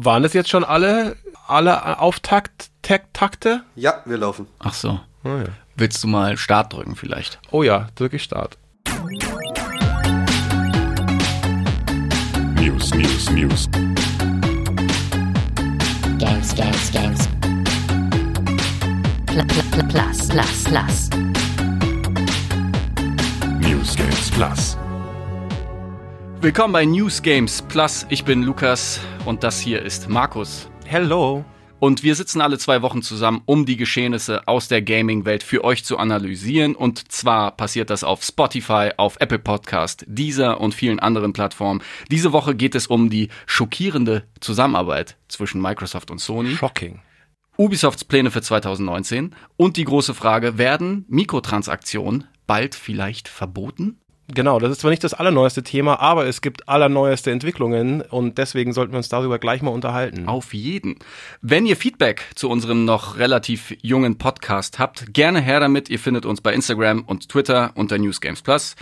Waren das jetzt schon alle, alle Auftakt-Takte? Ja, wir laufen. Ach so. Oh ja. Willst du mal Start drücken vielleicht? Oh ja, drücke ich Start. News, News, News. Games, games, games. Pl pl pl plus, plus, plus. News Games Plus. Willkommen bei News Games Plus. Ich bin Lukas und das hier ist Markus. Hello. Und wir sitzen alle zwei Wochen zusammen, um die Geschehnisse aus der Gaming-Welt für euch zu analysieren. Und zwar passiert das auf Spotify, auf Apple Podcast, Deezer und vielen anderen Plattformen. Diese Woche geht es um die schockierende Zusammenarbeit zwischen Microsoft und Sony. Shocking. Ubisofts Pläne für 2019 und die große Frage, werden Mikrotransaktionen bald vielleicht verboten? Genau, das ist zwar nicht das allerneueste Thema, aber es gibt allerneueste Entwicklungen und deswegen sollten wir uns darüber gleich mal unterhalten. Auf jeden. Wenn ihr Feedback zu unserem noch relativ jungen Podcast habt, gerne her damit. Ihr findet uns bei Instagram und Twitter unter News Games Plus.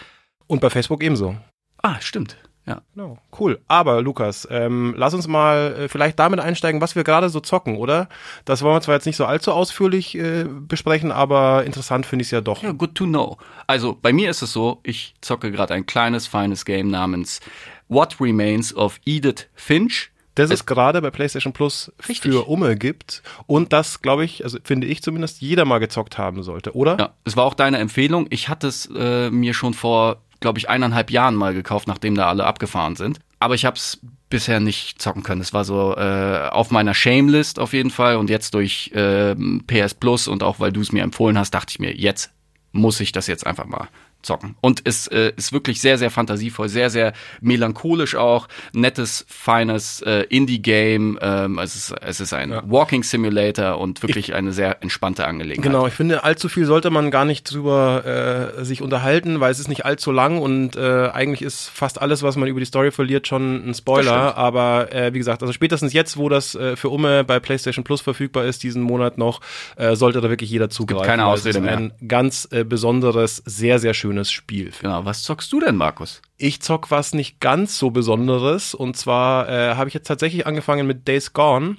Und bei Facebook ebenso. Ah, stimmt. Ja. Genau, cool. Aber Lukas, ähm, lass uns mal äh, vielleicht damit einsteigen, was wir gerade so zocken, oder? Das wollen wir zwar jetzt nicht so allzu ausführlich äh, besprechen, aber interessant finde ich es ja doch. Ja, good to know. Also bei mir ist es so, ich zocke gerade ein kleines, feines Game namens What Remains of Edith Finch. Das es gerade bei PlayStation Plus Richtig. für Umme gibt und das, glaube ich, also finde ich zumindest, jeder mal gezockt haben sollte, oder? Ja, es war auch deine Empfehlung. Ich hatte es äh, mir schon vor, glaube ich, eineinhalb Jahren mal gekauft, nachdem da alle abgefahren sind. Aber ich habe es bisher nicht zocken können. Es war so äh, auf meiner Shamelist auf jeden Fall und jetzt durch äh, PS Plus und auch weil du es mir empfohlen hast, dachte ich mir, jetzt muss ich das jetzt einfach mal zocken. Und es äh, ist wirklich sehr, sehr fantasievoll, sehr, sehr melancholisch auch. Nettes, feines äh, Indie-Game. Ähm, es, ist, es ist ein Ja. Walking Simulator und wirklich eine sehr entspannte Angelegenheit. Genau, ich finde, allzu viel sollte man gar nicht drüber äh, sich unterhalten, weil es ist nicht allzu lang und äh, eigentlich ist fast alles, was man über die Story verliert, schon ein Spoiler. Aber äh, wie gesagt, also spätestens jetzt, wo das äh, für Umme bei PlayStation Plus verfügbar ist, diesen Monat noch, äh, sollte da wirklich jeder zugreifen. keine weil es Ausrede mehr. Ein ganz äh, besonderes, sehr, sehr schönes Spiel. Genau. Was zockst du denn, Markus? Ich zock was nicht ganz so Besonderes und zwar äh, habe ich jetzt tatsächlich angefangen mit Days Gone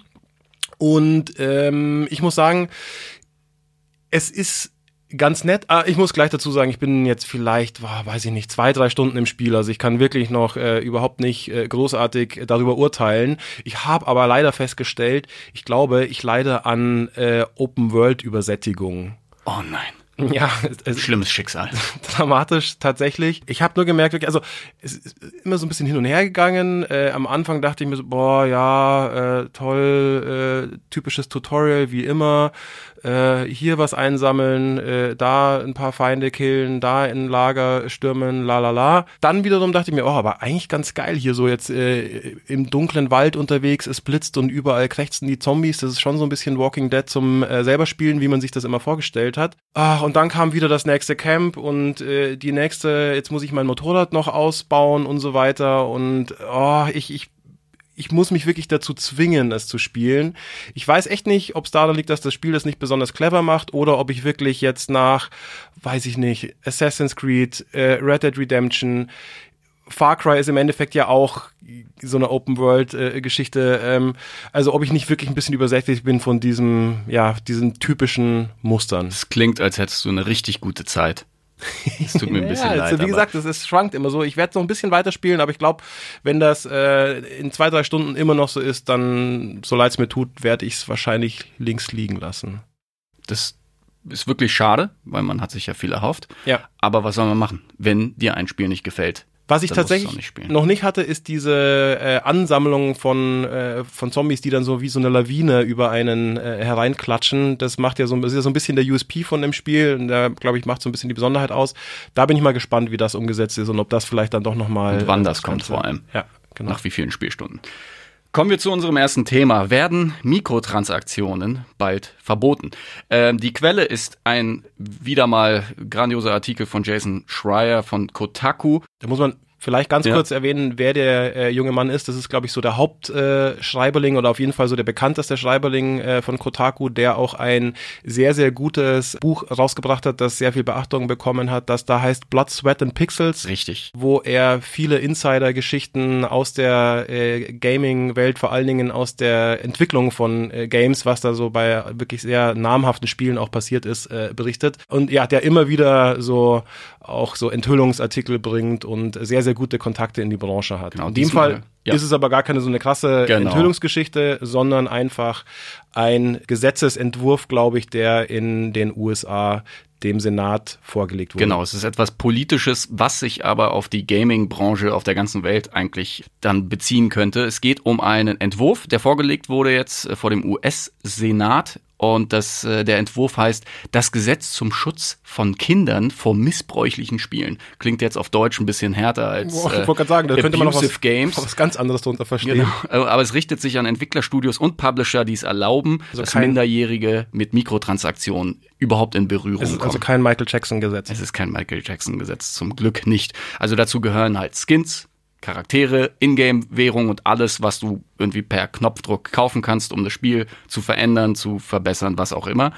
und ähm, ich muss sagen, es ist ganz nett. Ah, ich muss gleich dazu sagen, ich bin jetzt vielleicht, boah, weiß ich nicht, zwei, drei Stunden im Spiel. Also ich kann wirklich noch äh, überhaupt nicht äh, großartig darüber urteilen. Ich habe aber leider festgestellt, ich glaube, ich leide an äh, Open-World-Übersättigung. Oh nein. Ja, es, es, Schlimmes Schicksal. dramatisch tatsächlich. Ich habe nur gemerkt, wirklich, also es ist immer so ein bisschen hin und her gegangen. Äh, am Anfang dachte ich mir so, boah, ja, äh, toll, äh, typisches Tutorial wie immer. Äh, hier was einsammeln, äh, da ein paar Feinde killen, da in Lager stürmen, la la la. Dann wiederum dachte ich mir, oh, aber eigentlich ganz geil hier so jetzt äh, im dunklen Wald unterwegs, es blitzt und überall krächzen die Zombies. Das ist schon so ein bisschen Walking Dead zum äh, selber spielen, wie man sich das immer vorgestellt hat. Ah, und dann kam wieder das nächste Camp und äh, die nächste, jetzt muss ich mein Motorrad noch ausbauen und so weiter. Und oh, ich, ich ich muss mich wirklich dazu zwingen, es zu spielen. Ich weiß echt nicht, ob es daran liegt, dass das Spiel das nicht besonders clever macht oder ob ich wirklich jetzt nach, weiß ich nicht, Assassin's Creed, äh, Red Dead Redemption, Far Cry ist im Endeffekt ja auch so eine Open-World-Geschichte. ähm, also ob ich nicht wirklich ein bisschen übersättigt bin von diesem, ja, diesen typischen Mustern. Es klingt, als hättest du eine richtig gute Zeit. Es tut mir ein bisschen ja, leid. also, wie gesagt, es, es schwankt immer so. Ich werde noch ein bisschen weiterspielen, aber ich glaube, wenn das äh, in zwei, drei Stunden immer noch so ist, dann, so leid es mir tut, werde ich es wahrscheinlich links liegen lassen. das ist wirklich schade, weil man hat sich ja viel erhofft. Ja. Aber was soll man machen, wenn dir ein Spiel nicht gefällt? Was ich tatsächlich nicht noch nicht hatte, ist diese äh, Ansammlung von, äh, von Zombies, die dann so wie so eine Lawine über einen äh, hereinklatschen. Das macht ja so, das ist ja so ein bisschen der USP von dem Spiel. Und da, glaube ich, macht so ein bisschen die Besonderheit aus. Da bin ich mal gespannt, wie das umgesetzt ist und ob das vielleicht dann doch nochmal. Und wann das kommt vor allem. Ja, genau. Nach wie vielen Spielstunden? Kommen wir zu unserem ersten Thema. Werden Mikrotransaktionen bald verboten? Ähm, die Quelle ist ein wieder mal grandioser Artikel von Jason Schreier von Kotaku. Da muss man vielleicht ganz Ja. kurz erwähnen, wer der äh, junge Mann ist. Das ist, glaube ich, so der Hauptschreiberling äh, oder auf jeden Fall so der bekannteste Schreiberling äh, von Kotaku, der auch ein sehr, sehr gutes Buch rausgebracht hat, das sehr viel Beachtung bekommen hat, das da heißt Blood, Sweat and Pixels Richtig. wo er viele Insider-Geschichten aus der äh, Gaming-Welt, vor allen Dingen aus der Entwicklung von äh, Games, was da so bei wirklich sehr namhaften Spielen auch passiert ist, äh, berichtet. Und ja, der immer wieder so auch so Enthüllungsartikel bringt und sehr, sehr gute Kontakte in die Branche hat. Genau, in dem Fall ja. ist es aber gar keine so eine krasse Genau. Enthüllungsgeschichte, sondern einfach ein Gesetzesentwurf, glaube ich, der in den USA dem Senat vorgelegt wurde. Genau, es ist etwas Politisches, was sich aber auf die Gaming-Branche auf der ganzen Welt eigentlich dann beziehen könnte. Es geht um einen Entwurf, der vorgelegt wurde jetzt äh, vor dem US-Senat. Und das, äh, der Entwurf heißt das Gesetz zum Schutz von Kindern vor missbräuchlichen Spielen. Klingt jetzt auf Deutsch ein bisschen härter als Boah, ich äh, wollte gerade sagen, da könnte man noch was, Games. was ganz anderes drunter verstehen. Genau. Aber es richtet sich an Entwicklerstudios und Publisher, die es erlauben, dass Also kein- Minderjährige mit Mikrotransaktionen überhaupt in Berührung Es ist kommen. also kein Michael Jackson-Gesetz. Es ist kein Michael Jackson-Gesetz, zum Glück nicht. Also dazu gehören halt Skins, Charaktere, Ingame-Währung und alles, was du irgendwie per Knopfdruck kaufen kannst, um das Spiel zu verändern, zu verbessern, was auch immer.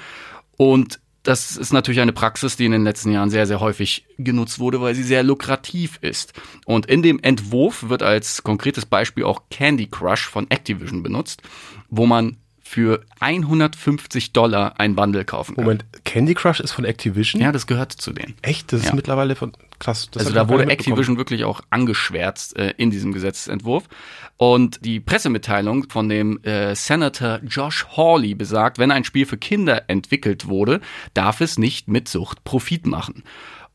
Und das ist natürlich eine Praxis, die in den letzten Jahren sehr, sehr häufig genutzt wurde, weil sie sehr lukrativ ist. Und in dem Entwurf wird als konkretes Beispiel auch Candy Crush von Activision benutzt, wo man für 150 Dollar ein Bundle kaufen kann. Moment, Candy Crush ist von Activision? Ja, das gehört zu denen. Echt? Das ist Ja. mittlerweile von krass. Das Also da wurde. Activision wirklich auch angeschwärzt äh, in diesem Gesetzentwurf. Und die Pressemitteilung von dem äh, Senator Josh Hawley besagt, wenn ein Spiel für Kinder entwickelt wurde, darf es nicht mit Sucht Profit machen.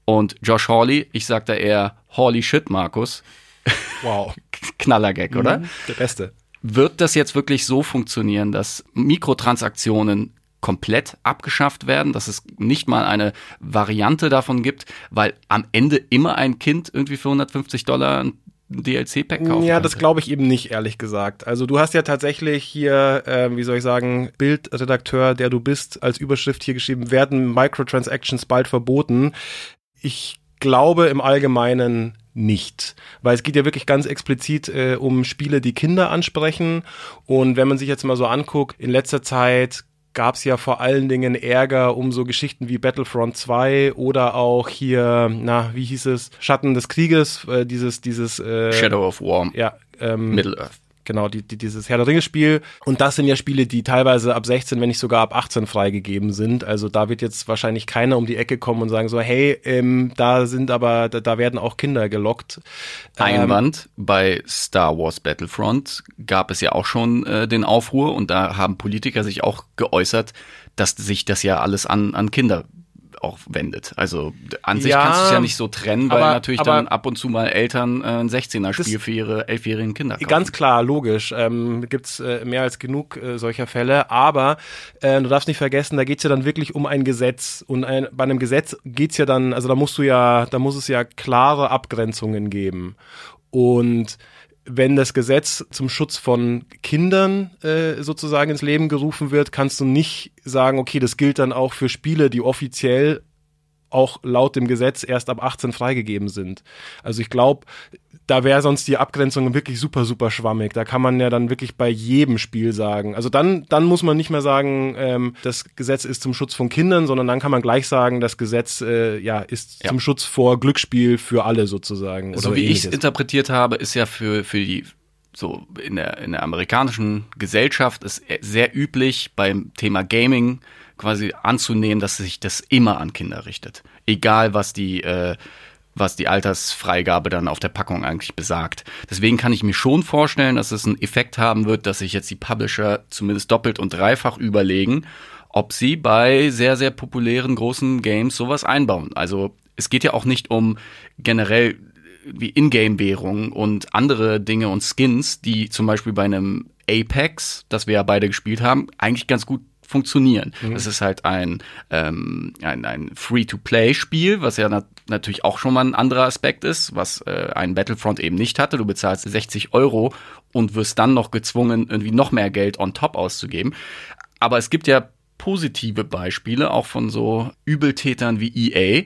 Und Josh Hawley, ich sag da eher Hawley Shit, Markus, Wow. Knallergag, oder? Der Beste. Wird das jetzt wirklich so funktionieren, dass Mikrotransaktionen komplett abgeschafft werden, dass es nicht mal eine Variante davon gibt, weil am Ende immer ein Kind irgendwie für 150 Dollar ein DLC-Pack kaufen Ja, das glaube ich eben nicht, ehrlich gesagt. Also du hast ja tatsächlich hier, äh, wie soll ich sagen, Bildredakteur, der du bist, als Überschrift hier geschrieben, werden Microtransactions bald verboten. Ich glaube im Allgemeinen nicht, weil es geht ja wirklich ganz explizit äh, um Spiele, die Kinder ansprechen. Und wenn man sich jetzt mal so anguckt, in letzter Zeit gab es ja vor allen Dingen Ärger um so Geschichten wie Battlefront 2 oder auch hier, na, wie hieß es, Schatten des Krieges, äh, dieses, dieses äh, Shadow of War, ja, ähm, Middle-earth. Genau, die, die, dieses Herr der Ringe Spiel. Und das sind ja Spiele, die teilweise ab 16, wenn nicht sogar ab 18 freigegeben sind. Also da wird jetzt wahrscheinlich keiner um die Ecke kommen und sagen so, hey, ähm, da sind aber, da, da werden auch Kinder gelockt. Ähm, Einwand, bei Star Wars Battlefront gab es ja auch schon äh, den Aufruhr und da haben Politiker sich auch geäußert, dass sich das ja alles an, an Kinder auch wendet. Also an sich Ja, kannst du es ja nicht so trennen, weil aber- natürlich aber- dann ab und zu mal Eltern äh, ein 16er-Spiel Das- für ihre elfjährigen Kinder kaufen. Ganz klar, logisch. Ähm, gibt's äh, mehr als genug äh, solcher Fälle. Aber äh, du darfst nicht vergessen, da geht's ja dann wirklich um ein Gesetz. Und ein, bei einem Gesetz geht's ja dann, also da musst du ja, da muss es ja klare Abgrenzungen geben. Und wenn das Gesetz zum Schutz von Kindern äh, sozusagen ins Leben gerufen wird, kannst du nicht sagen, okay, das gilt dann auch für Spiele, die offiziell auch laut dem Gesetz erst ab 18 freigegeben sind. Also ich glaube, da wäre sonst die Abgrenzung wirklich super, super schwammig. Da kann man ja dann wirklich bei jedem Spiel sagen. Also dann, dann muss man nicht mehr sagen, ähm, das Gesetz ist zum Schutz von Kindern, sondern dann kann man gleich sagen, das Gesetz äh, ja, ist Ja. zum Schutz vor Glücksspiel für alle sozusagen. so oder wie ich es interpretiert habe, ist ja für, für die so in der, in der amerikanischen Gesellschaft ist sehr üblich beim Thema Gaming quasi anzunehmen, dass sich das immer an Kinder richtet. Egal was die, äh, was die Altersfreigabe dann auf der Packung eigentlich besagt. Deswegen kann ich mir schon vorstellen, dass es einen Effekt haben wird, dass sich jetzt die Publisher zumindest doppelt und dreifach überlegen, ob sie bei sehr, sehr populären großen Games sowas einbauen. Also es geht ja auch nicht um generell wie Ingame-Währung und andere Dinge und Skins, die zum Beispiel bei einem Apex, das wir ja beide gespielt haben, eigentlich ganz gut funktionieren. Das ist halt ein, ähm, ein, ein Free-to-Play-Spiel, was ja nat natürlich auch schon mal ein anderer Aspekt ist, was äh, ein Battlefront eben nicht hatte. Du bezahlst 60 Euro und wirst dann noch gezwungen, irgendwie noch mehr Geld on top auszugeben. Aber es gibt ja positive Beispiele, auch von so Übeltätern wie EA,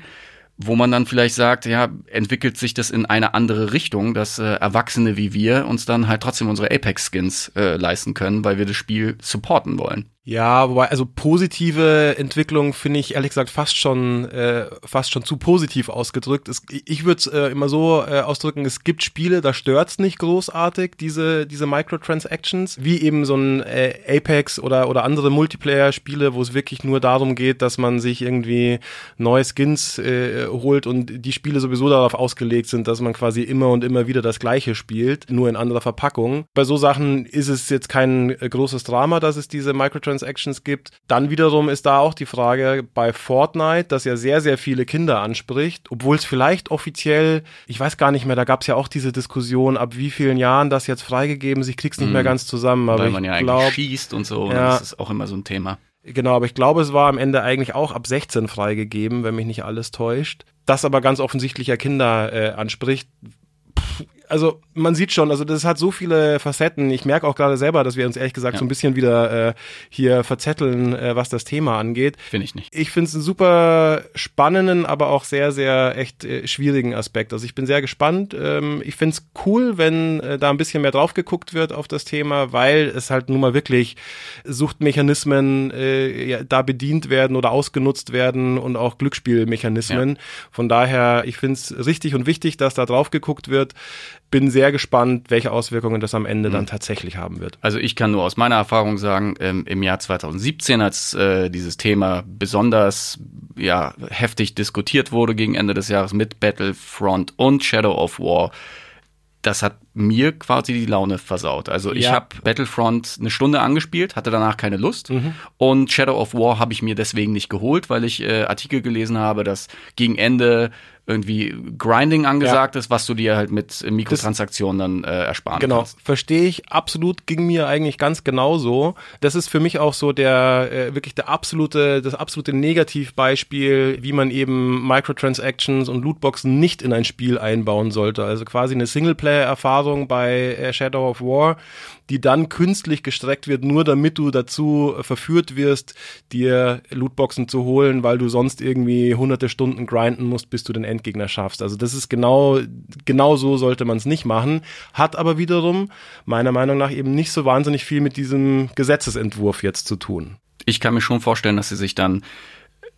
wo man dann vielleicht sagt, ja, entwickelt sich das in eine andere Richtung, dass äh, Erwachsene wie wir uns dann halt trotzdem unsere Apex-Skins äh, leisten können, weil wir das Spiel supporten wollen. Ja, wobei, also positive Entwicklung finde ich ehrlich gesagt fast schon, äh, fast schon zu positiv ausgedrückt. Es, ich würde es äh, immer so äh, ausdrücken, es gibt Spiele, da stört's nicht großartig, diese, diese Microtransactions, wie eben so ein äh, Apex oder, oder andere Multiplayer-Spiele, wo es wirklich nur darum geht, dass man sich irgendwie neue Skins äh, holt und die Spiele sowieso darauf ausgelegt sind, dass man quasi immer und immer wieder das gleiche spielt, nur in anderer Verpackung. Bei so Sachen ist es jetzt kein äh, großes Drama, dass es diese Microtransactions Microtransactions gibt. Dann wiederum ist da auch die Frage bei Fortnite, das ja sehr, sehr viele Kinder anspricht, obwohl es vielleicht offiziell, ich weiß gar nicht mehr, da gab es ja auch diese Diskussion, ab wie vielen Jahren das jetzt freigegeben ist. Ich krieg's nicht mm. mehr ganz zusammen, aber Weil man ja glaub, eigentlich schießt und so, ja, das ist auch immer so ein Thema. Genau, aber ich glaube, es war am Ende eigentlich auch ab 16 freigegeben, wenn mich nicht alles täuscht. Das aber ganz offensichtlich ja Kinder äh, anspricht, also man sieht schon, also das hat so viele Facetten. Ich merke auch gerade selber, dass wir uns ehrlich gesagt ja. so ein bisschen wieder äh, hier verzetteln, äh, was das Thema angeht. Finde ich nicht. Ich finde es einen super spannenden, aber auch sehr, sehr echt äh, schwierigen Aspekt. Also ich bin sehr gespannt. Ähm, ich finde es cool, wenn äh, da ein bisschen mehr drauf geguckt wird auf das Thema, weil es halt nun mal wirklich Suchtmechanismen äh, ja, da bedient werden oder ausgenutzt werden und auch Glücksspielmechanismen. Ja. Von daher, ich finde es richtig und wichtig, dass da drauf geguckt wird bin sehr gespannt, welche Auswirkungen das am Ende mhm. dann tatsächlich haben wird. Also ich kann nur aus meiner Erfahrung sagen, ähm, im Jahr 2017, als äh, dieses Thema besonders ja, heftig diskutiert wurde gegen Ende des Jahres mit Battlefront und Shadow of War, das hat mir quasi die Laune versaut. Also ich ja. habe Battlefront eine Stunde angespielt, hatte danach keine Lust mhm. und Shadow of War habe ich mir deswegen nicht geholt, weil ich äh, Artikel gelesen habe, dass gegen Ende irgendwie Grinding angesagt ja. ist, was du dir halt mit Mikrotransaktionen dann äh, ersparen genau. kannst. Genau, verstehe ich absolut, ging mir eigentlich ganz genauso. Das ist für mich auch so der äh, wirklich der absolute, das absolute Negativbeispiel, wie man eben Microtransactions und Lootboxen nicht in ein Spiel einbauen sollte. Also quasi eine Singleplayer-Erfahrung bei äh, Shadow of War, die dann künstlich gestreckt wird, nur damit du dazu verführt wirst, dir Lootboxen zu holen, weil du sonst irgendwie hunderte Stunden grinden musst, bis du den Endgegner schaffst. Also das ist genau, genau so sollte man es nicht machen, hat aber wiederum meiner Meinung nach eben nicht so wahnsinnig viel mit diesem Gesetzesentwurf jetzt zu tun. Ich kann mir schon vorstellen, dass sie sich dann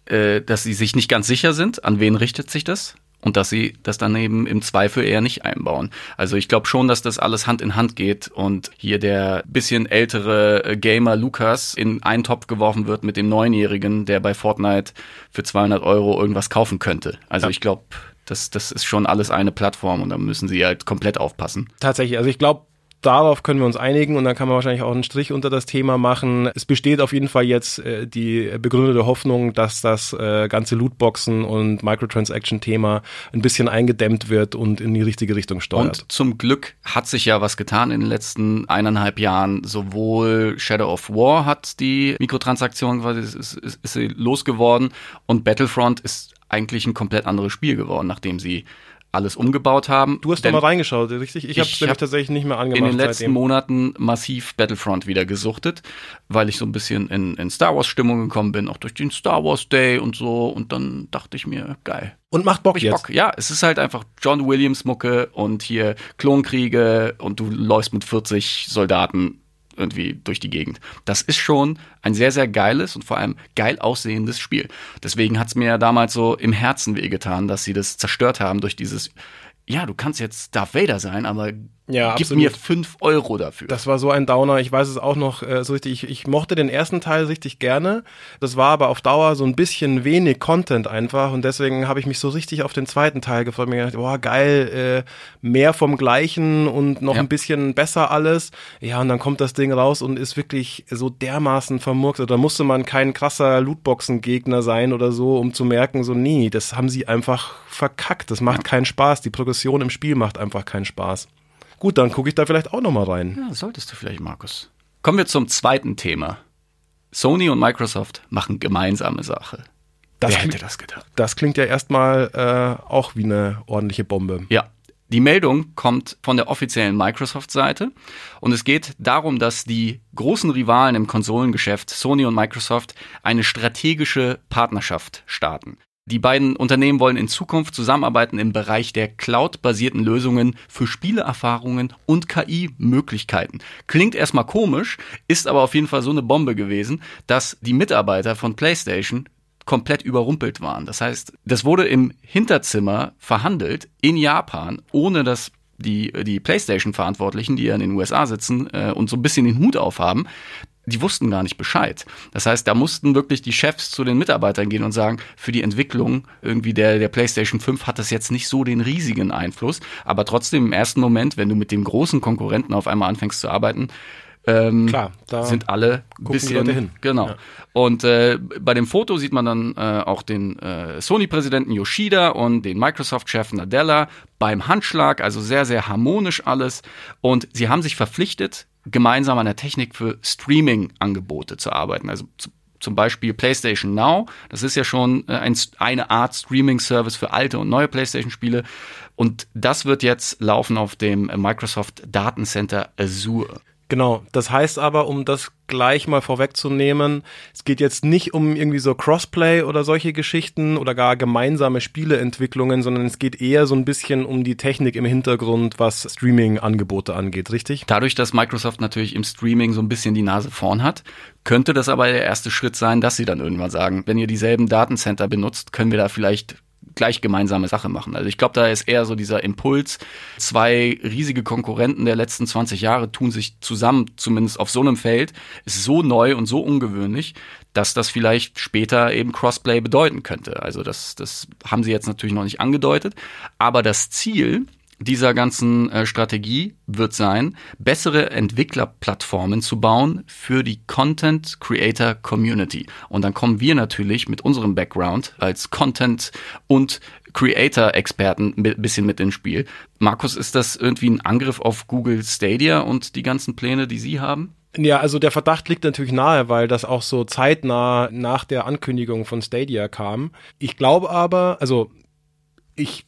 äh, dass sie sich nicht ganz sicher sind, an wen richtet sich das und dass sie das dann eben im Zweifel eher nicht einbauen. Also ich glaube schon, dass das alles Hand in Hand geht und hier der bisschen ältere äh, Gamer Lukas in einen Topf geworfen wird mit dem Neunjährigen, der bei Fortnite für 200 Euro irgendwas kaufen könnte. Also ja. ich glaube, das, das ist schon alles eine Plattform und da müssen sie halt komplett aufpassen. Tatsächlich, also ich glaube, darauf können wir uns einigen und dann kann man wahrscheinlich auch einen Strich unter das Thema machen. Es besteht auf jeden Fall jetzt äh, die begründete Hoffnung, dass das äh, ganze Lootboxen und Microtransaction-Thema ein bisschen eingedämmt wird und in die richtige Richtung steuert. Und zum Glück hat sich ja was getan in den letzten eineinhalb Jahren. Sowohl Shadow of War hat die Mikrotransaktion quasi ist, ist, ist losgeworden und Battlefront ist eigentlich ein komplett anderes Spiel geworden, nachdem sie alles umgebaut haben. Du hast doch mal reingeschaut, richtig? Ich habe es nämlich tatsächlich nicht mehr angemacht. In den letzten seitdem. Monaten massiv Battlefront wieder gesuchtet, weil ich so ein bisschen in, in Star Wars Stimmung gekommen bin, auch durch den Star Wars Day und so. Und dann dachte ich mir, geil. Und macht Bock jetzt. Bock. Ja, es ist halt einfach John Williams Mucke und hier Klonkriege und du läufst mit 40 Soldaten irgendwie durch die Gegend. Das ist schon ein sehr, sehr geiles und vor allem geil aussehendes Spiel. Deswegen hat es mir damals so im Herzen wehgetan, dass sie das zerstört haben durch dieses, ja, du kannst jetzt Darth Vader sein, aber ja, Gib absolut. mir fünf Euro dafür. Das war so ein Downer. Ich weiß es auch noch äh, so richtig. Ich, ich mochte den ersten Teil richtig gerne. Das war aber auf Dauer so ein bisschen wenig Content einfach. Und deswegen habe ich mich so richtig auf den zweiten Teil gefreut. Mir gedacht, boah, geil, äh, mehr vom Gleichen und noch ja. ein bisschen besser alles. Ja, und dann kommt das Ding raus und ist wirklich so dermaßen vermurkt. Da musste man kein krasser Lootboxen-Gegner sein oder so, um zu merken, so, nee, das haben sie einfach verkackt. Das macht ja. keinen Spaß. Die Progression im Spiel macht einfach keinen Spaß. Gut, dann gucke ich da vielleicht auch nochmal rein. Ja, solltest du vielleicht, Markus. Kommen wir zum zweiten Thema. Sony und Microsoft machen gemeinsame Sache. Das Wer hätte das gedacht? Das klingt ja erstmal äh, auch wie eine ordentliche Bombe. Ja. Die Meldung kommt von der offiziellen Microsoft-Seite und es geht darum, dass die großen Rivalen im Konsolengeschäft Sony und Microsoft eine strategische Partnerschaft starten. Die beiden Unternehmen wollen in Zukunft zusammenarbeiten im Bereich der Cloud-basierten Lösungen für Spieleerfahrungen und KI-Möglichkeiten. Klingt erstmal komisch, ist aber auf jeden Fall so eine Bombe gewesen, dass die Mitarbeiter von PlayStation komplett überrumpelt waren. Das heißt, das wurde im Hinterzimmer verhandelt in Japan, ohne dass die, die PlayStation-Verantwortlichen, die ja in den USA sitzen äh, und so ein bisschen den Hut aufhaben, die wussten gar nicht Bescheid. Das heißt, da mussten wirklich die Chefs zu den Mitarbeitern gehen und sagen, für die Entwicklung irgendwie der, der PlayStation 5 hat das jetzt nicht so den riesigen Einfluss, aber trotzdem im ersten Moment, wenn du mit dem großen Konkurrenten auf einmal anfängst zu arbeiten, ähm, Klar, da sind alle bisschen hin. Genau. Ja. Und äh, bei dem Foto sieht man dann äh, auch den äh, Sony-Präsidenten Yoshida und den Microsoft-Chef Nadella beim Handschlag, also sehr, sehr harmonisch alles. Und sie haben sich verpflichtet, gemeinsam an der Technik für Streaming-Angebote zu arbeiten. Also zu, zum Beispiel PlayStation Now, das ist ja schon äh, ein, eine Art Streaming-Service für alte und neue PlayStation-Spiele. Und das wird jetzt laufen auf dem Microsoft Datencenter Azure. Genau, das heißt aber, um das gleich mal vorwegzunehmen, es geht jetzt nicht um irgendwie so Crossplay oder solche Geschichten oder gar gemeinsame Spieleentwicklungen, sondern es geht eher so ein bisschen um die Technik im Hintergrund, was Streaming-Angebote angeht, richtig? Dadurch, dass Microsoft natürlich im Streaming so ein bisschen die Nase vorn hat, könnte das aber der erste Schritt sein, dass sie dann irgendwann sagen, wenn ihr dieselben Datencenter benutzt, können wir da vielleicht gleich gemeinsame Sache machen. Also ich glaube, da ist eher so dieser Impuls, zwei riesige Konkurrenten der letzten 20 Jahre tun sich zusammen, zumindest auf so einem Feld, ist so neu und so ungewöhnlich, dass das vielleicht später eben Crossplay bedeuten könnte. Also das, das haben sie jetzt natürlich noch nicht angedeutet, aber das Ziel dieser ganzen äh, Strategie wird sein, bessere Entwicklerplattformen zu bauen für die Content Creator Community. Und dann kommen wir natürlich mit unserem Background als Content und Creator-Experten ein bisschen mit ins Spiel. Markus, ist das irgendwie ein Angriff auf Google Stadia und die ganzen Pläne, die Sie haben? Ja, also der Verdacht liegt natürlich nahe, weil das auch so zeitnah nach der Ankündigung von Stadia kam. Ich glaube aber, also ich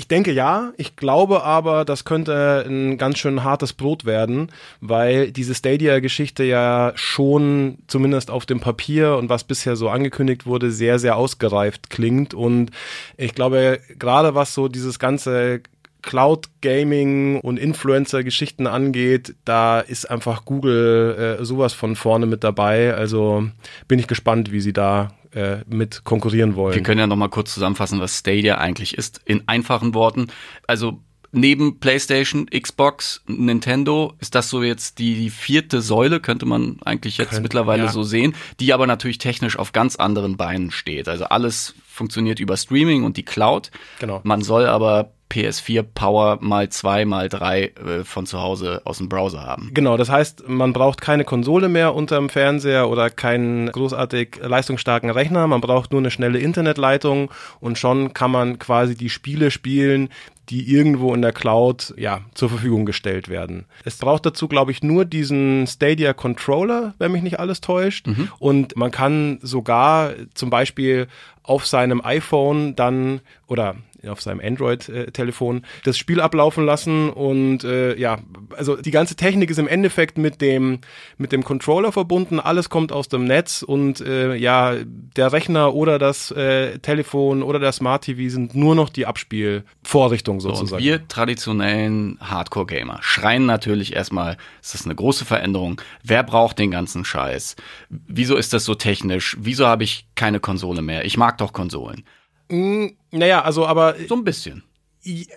ich denke ja, ich glaube aber, das könnte ein ganz schön hartes Brot werden, weil diese Stadia-Geschichte ja schon zumindest auf dem Papier und was bisher so angekündigt wurde, sehr, sehr ausgereift klingt. Und ich glaube, gerade was so dieses ganze Cloud Gaming und Influencer-Geschichten angeht, da ist einfach Google äh, sowas von vorne mit dabei. Also bin ich gespannt, wie sie da äh, mit konkurrieren wollen. Wir können ja noch mal kurz zusammenfassen, was Stadia eigentlich ist. In einfachen Worten. Also neben PlayStation, Xbox, Nintendo ist das so jetzt die, die vierte Säule, könnte man eigentlich jetzt Könnt- mittlerweile ja. so sehen, die aber natürlich technisch auf ganz anderen Beinen steht. Also alles funktioniert über Streaming und die Cloud. Genau. Man soll aber PS4 Power mal zwei, mal drei äh, von zu Hause aus dem Browser haben. Genau, das heißt, man braucht keine Konsole mehr unterm Fernseher oder keinen großartig leistungsstarken Rechner, man braucht nur eine schnelle Internetleitung und schon kann man quasi die Spiele spielen, die irgendwo in der Cloud ja zur Verfügung gestellt werden. Es braucht dazu, glaube ich, nur diesen Stadia Controller, wenn mich nicht alles täuscht. Und man kann sogar zum Beispiel auf seinem iPhone dann oder auf seinem Android-Telefon das Spiel ablaufen lassen und äh, ja, also die ganze Technik ist im Endeffekt mit dem mit dem Controller verbunden, alles kommt aus dem Netz und äh, ja, der Rechner oder das äh, Telefon oder der Smart TV sind nur noch die Abspielvorrichtung So, und sozusagen. wir traditionellen Hardcore-Gamer schreien natürlich erstmal, es ist eine große Veränderung. Wer braucht den ganzen Scheiß? Wieso ist das so technisch? Wieso habe ich keine Konsole mehr? Ich mag doch Konsolen. Mm, naja, also aber So ein bisschen.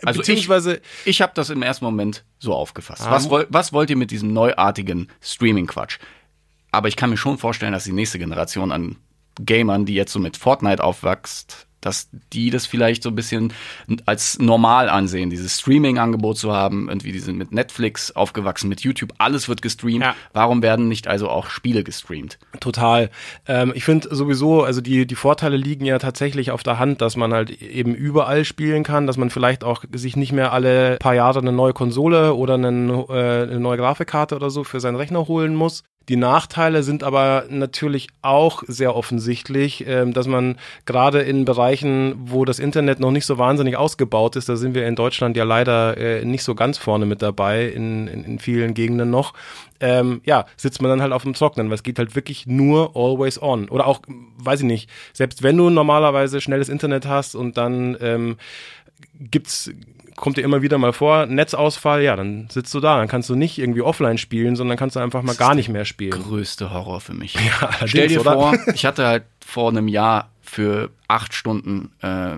Also beziehungsweise Ich habe das im ersten Moment so aufgefasst. Ah. Was, was wollt ihr mit diesem neuartigen Streaming-Quatsch? Aber ich kann mir schon vorstellen, dass die nächste Generation an Gamern, die jetzt so mit Fortnite aufwächst, dass die das vielleicht so ein bisschen als normal ansehen, dieses Streaming-Angebot zu haben. Irgendwie, die sind mit Netflix aufgewachsen, mit YouTube, alles wird gestreamt. Ja. Warum werden nicht also auch Spiele gestreamt? Total. Ähm, ich finde sowieso, also die, die Vorteile liegen ja tatsächlich auf der Hand, dass man halt eben überall spielen kann, dass man vielleicht auch sich nicht mehr alle paar Jahre eine neue Konsole oder einen, äh, eine neue Grafikkarte oder so für seinen Rechner holen muss. Die Nachteile sind aber natürlich auch sehr offensichtlich, ähm, dass man gerade in Bereichen, wo das Internet noch nicht so wahnsinnig ausgebaut ist, da sind wir in Deutschland ja leider äh, nicht so ganz vorne mit dabei, in, in, in vielen Gegenden noch, ähm, ja, sitzt man dann halt auf dem Trocknen, weil es geht halt wirklich nur always on. Oder auch, weiß ich nicht, selbst wenn du normalerweise schnelles Internet hast und dann ähm, gibt's kommt dir immer wieder mal vor, Netzausfall, ja, dann sitzt du da, dann kannst du nicht irgendwie offline spielen, sondern kannst du einfach mal gar nicht mehr spielen. Größte Horror für mich. Ja, Stell dir oder? vor, ich hatte halt vor einem Jahr für acht Stunden äh,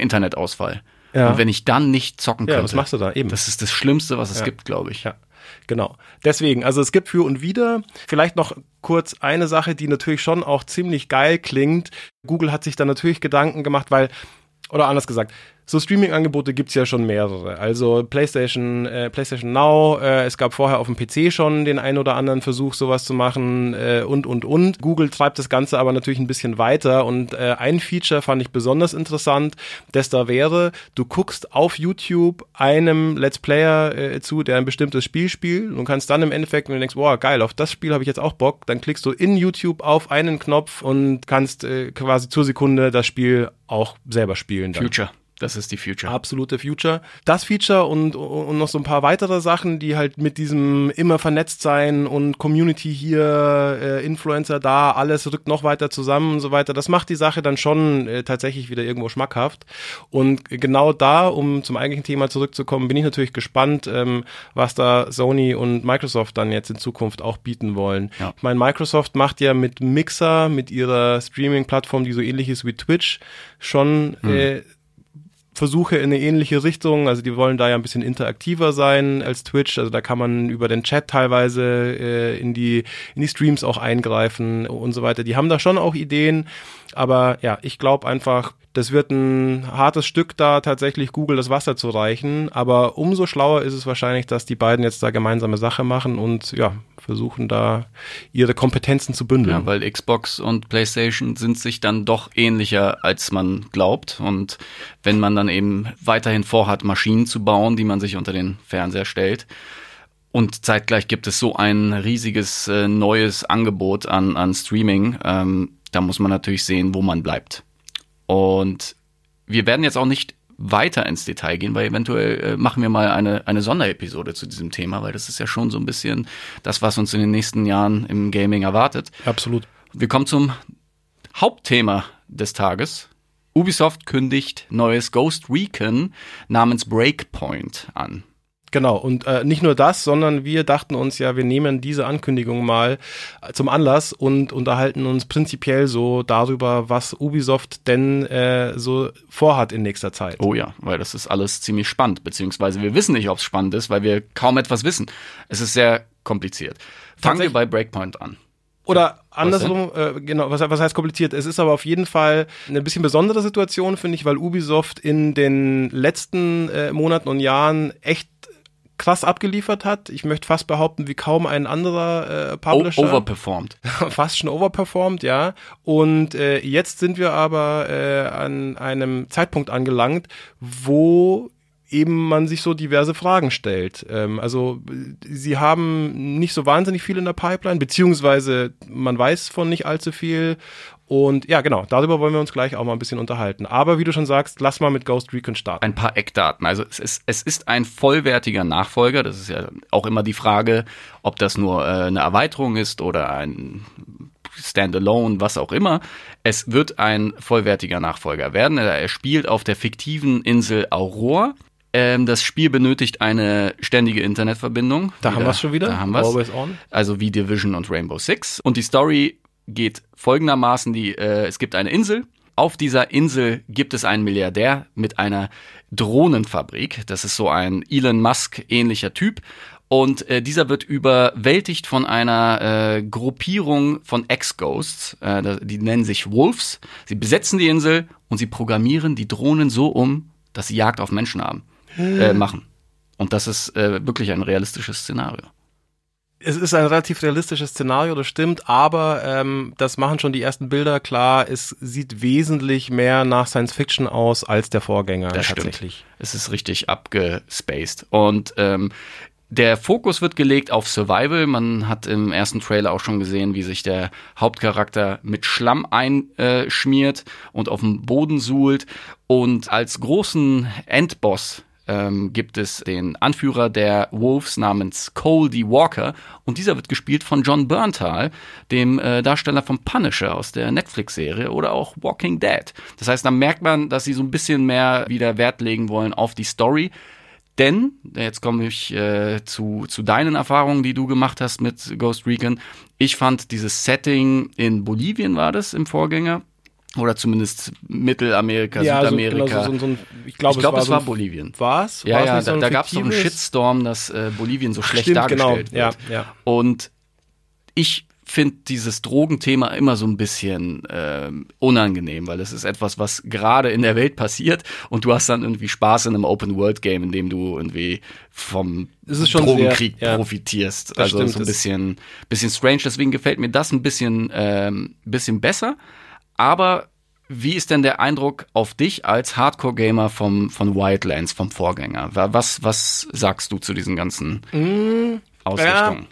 Internetausfall. Ja. Und wenn ich dann nicht zocken Ja, könnte, was machst du da? Eben. das ist das Schlimmste, was es Ja. gibt, glaube ich. Ja, genau. Deswegen, also es gibt für und wider. Vielleicht noch kurz eine Sache, die natürlich schon auch ziemlich geil klingt. Google hat sich da natürlich Gedanken gemacht, weil, oder anders gesagt, so Streaming-Angebote gibt's ja schon mehrere. Also PlayStation, äh, PlayStation Now, äh, es gab vorher auf dem PC schon den einen oder anderen Versuch, sowas zu machen äh, und, und, und. Google treibt das Ganze aber natürlich ein bisschen weiter und äh, ein Feature fand ich besonders interessant, das da wäre, du guckst auf YouTube einem Let's Player äh, zu, der ein bestimmtes Spiel spielt und kannst dann im Endeffekt, wenn du denkst, boah, geil, auf das Spiel habe ich jetzt auch Bock, dann klickst du in YouTube auf einen Knopf und kannst äh, quasi zur Sekunde das Spiel auch selber spielen. Dann. Future. Das ist die Future. Absolute Future. Das Feature und, und noch so ein paar weitere Sachen, die halt mit diesem immer vernetzt sein und Community hier, äh, Influencer da, alles rückt noch weiter zusammen und so weiter. Das macht die Sache dann schon äh, tatsächlich wieder irgendwo schmackhaft. Und genau da, um zum eigentlichen Thema zurückzukommen, bin ich natürlich gespannt, ähm, was da Sony und Microsoft dann jetzt in Zukunft auch bieten wollen. Ja. Ich meine, Microsoft macht ja mit Mixer, mit ihrer Streaming-Plattform, die so ähnlich ist wie Twitch, schon äh, Versuche in eine ähnliche Richtung. Also die wollen da ja ein bisschen interaktiver sein als Twitch. Also da kann man über den Chat teilweise äh, in die in die Streams auch eingreifen und so weiter. Die haben da schon auch Ideen, aber ja, ich glaube einfach, das wird ein hartes Stück da tatsächlich Google das Wasser zu reichen. Aber umso schlauer ist es wahrscheinlich, dass die beiden jetzt da gemeinsame Sache machen und ja versuchen da ihre Kompetenzen zu bündeln. Ja, weil Xbox und PlayStation sind sich dann doch ähnlicher, als man glaubt. Und wenn man dann eben weiterhin vorhat, Maschinen zu bauen, die man sich unter den Fernseher stellt, und zeitgleich gibt es so ein riesiges äh, neues Angebot an, an Streaming, ähm, da muss man natürlich sehen, wo man bleibt. Und wir werden jetzt auch nicht weiter ins Detail gehen, weil eventuell äh, machen wir mal eine, eine Sonderepisode zu diesem Thema, weil das ist ja schon so ein bisschen das, was uns in den nächsten Jahren im Gaming erwartet. Absolut. Wir kommen zum Hauptthema des Tages. Ubisoft kündigt neues Ghost Recon namens Breakpoint an. Genau, und äh, nicht nur das, sondern wir dachten uns ja, wir nehmen diese Ankündigung mal äh, zum Anlass und unterhalten uns prinzipiell so darüber, was Ubisoft denn äh, so vorhat in nächster Zeit. Oh ja, weil das ist alles ziemlich spannend, beziehungsweise wir wissen nicht, ob es spannend ist, weil wir kaum etwas wissen. Es ist sehr kompliziert. Fangen wir bei Breakpoint an. Oder andersrum, äh, genau, was, was heißt kompliziert? Es ist aber auf jeden Fall eine bisschen besondere Situation, finde ich, weil Ubisoft in den letzten äh, Monaten und Jahren echt krass abgeliefert hat. Ich möchte fast behaupten, wie kaum ein anderer äh, Publisher. overperformed. fast schon overperformed, ja. Und äh, jetzt sind wir aber äh, an einem Zeitpunkt angelangt, wo eben man sich so diverse Fragen stellt. Ähm, also sie haben nicht so wahnsinnig viel in der Pipeline, beziehungsweise man weiß von nicht allzu viel. Und ja, genau, darüber wollen wir uns gleich auch mal ein bisschen unterhalten. Aber wie du schon sagst, lass mal mit Ghost Recon starten. ein paar Eckdaten. Also es ist, es ist ein vollwertiger Nachfolger. Das ist ja auch immer die Frage, ob das nur äh, eine Erweiterung ist oder ein Standalone, was auch immer. Es wird ein vollwertiger Nachfolger werden. Er spielt auf der fiktiven Insel Aurora. Ähm, das Spiel benötigt eine ständige Internetverbindung. Da haben wir's schon wieder. Da haben. Always on. Also wie Division und Rainbow Six. Und die Story geht folgendermaßen, die, äh, es gibt eine Insel. Auf dieser Insel gibt es einen Milliardär mit einer Drohnenfabrik. Das ist so ein Elon Musk ähnlicher Typ. Und äh, dieser wird überwältigt von einer äh, Gruppierung von Ex-Ghosts. Äh, die nennen sich Wolves. Sie besetzen die Insel und sie programmieren die Drohnen so um, dass sie Jagd auf Menschen haben, äh, machen. Und das ist äh, wirklich ein realistisches Szenario. Es ist ein relativ realistisches Szenario, das stimmt, aber ähm, das machen schon die ersten Bilder klar. Es sieht wesentlich mehr nach Science Fiction aus als der Vorgänger Das stimmt. tatsächlich. Es ist richtig abgespaced. Und ähm, Der Fokus wird gelegt auf Survival. Man hat im ersten Trailer auch schon gesehen, wie sich der Hauptcharakter mit Schlamm einschmiert und auf dem Boden suhlt. Und als großen Endboss ähm, gibt es den Anführer der Wolves namens Cole D. Walker und dieser wird gespielt von John Berntal, dem äh, Darsteller vom Punisher aus der Netflix-Serie oder auch Walking Dead. Das heißt, da merkt man, dass sie so ein bisschen mehr wieder Wert legen wollen auf die Story. Denn, jetzt komme ich äh, zu, zu deinen Erfahrungen, die du gemacht hast mit Ghost Recon. Ich fand dieses Setting in Bolivien war das im Vorgänger. Oder zumindest Mittelamerika, Ja, also Südamerika. genau, so, so, so ich glaube, ich glaube, es es war, war so ein- Bolivien. Ja, War's ja, so da, gab es so einen? Shitstorm, dass äh, Bolivien so schlecht Stimmt, genau. dargestellt Ja, wird. ja. Und ich finde dieses Drogenthema immer so ein bisschen ähm, unangenehm, weil es ist etwas, was gerade in der Welt passiert und du hast dann irgendwie Spaß in einem Open-World-Game, in dem du irgendwie vom Es Drogenkrieg sehr- ja. profitierst. Das also stimmt, so ein bisschen, bisschen strange. Deswegen gefällt mir das ein bisschen, ähm, bisschen besser. Aber wie ist denn der Eindruck auf dich als Hardcore-Gamer vom, von Wildlands, vom Vorgänger? Wa- Was, was sagst du zu diesen ganzen Ausrichtungen?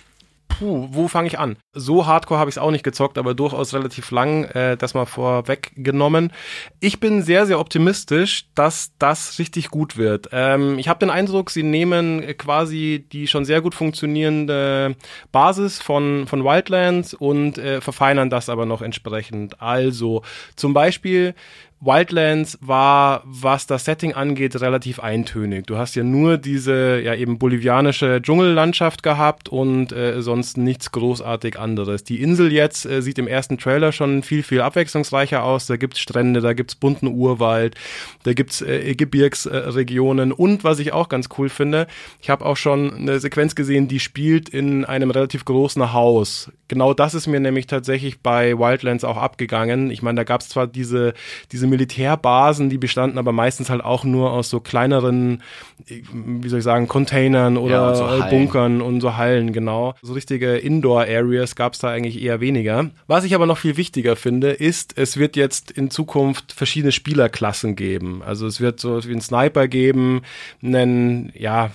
Puh, wo fange ich an? So hardcore habe ich es auch nicht gezockt, aber durchaus relativ lang, äh, das mal vorweggenommen. Ich bin sehr, sehr optimistisch, dass das richtig gut wird. Ähm, ich habe den Eindruck, sie nehmen quasi die schon sehr gut funktionierende Basis von, von Wildlands und äh, verfeinern das aber noch entsprechend. Also zum Beispiel Wildlands war, was das Setting angeht, relativ eintönig. Du hast ja nur diese ja eben bolivianische Dschungellandschaft gehabt und äh, sonst nichts großartig anderes. Die Insel jetzt äh, sieht im ersten Trailer schon viel, viel abwechslungsreicher aus. Da gibt's Strände, da gibt's bunten Urwald, da gibt's äh, Gebirgsregionen und was ich auch ganz cool finde, ich habe auch schon eine Sequenz gesehen, die spielt in einem relativ großen Haus. Genau das ist mir nämlich tatsächlich bei Wildlands auch abgegangen. Ich meine, da gab's zwar diese, diese Militärbasen, die bestanden aber meistens halt auch nur aus so kleineren, wie soll ich sagen, Containern oder Ja, und so. Bunkern und so Hallen, genau. So richtige Indoor-Areas gab's da eigentlich eher weniger. Was ich aber noch viel wichtiger finde, ist, es wird jetzt in Zukunft verschiedene Spielerklassen geben. Also es wird so wie einen Sniper geben, einen, ja,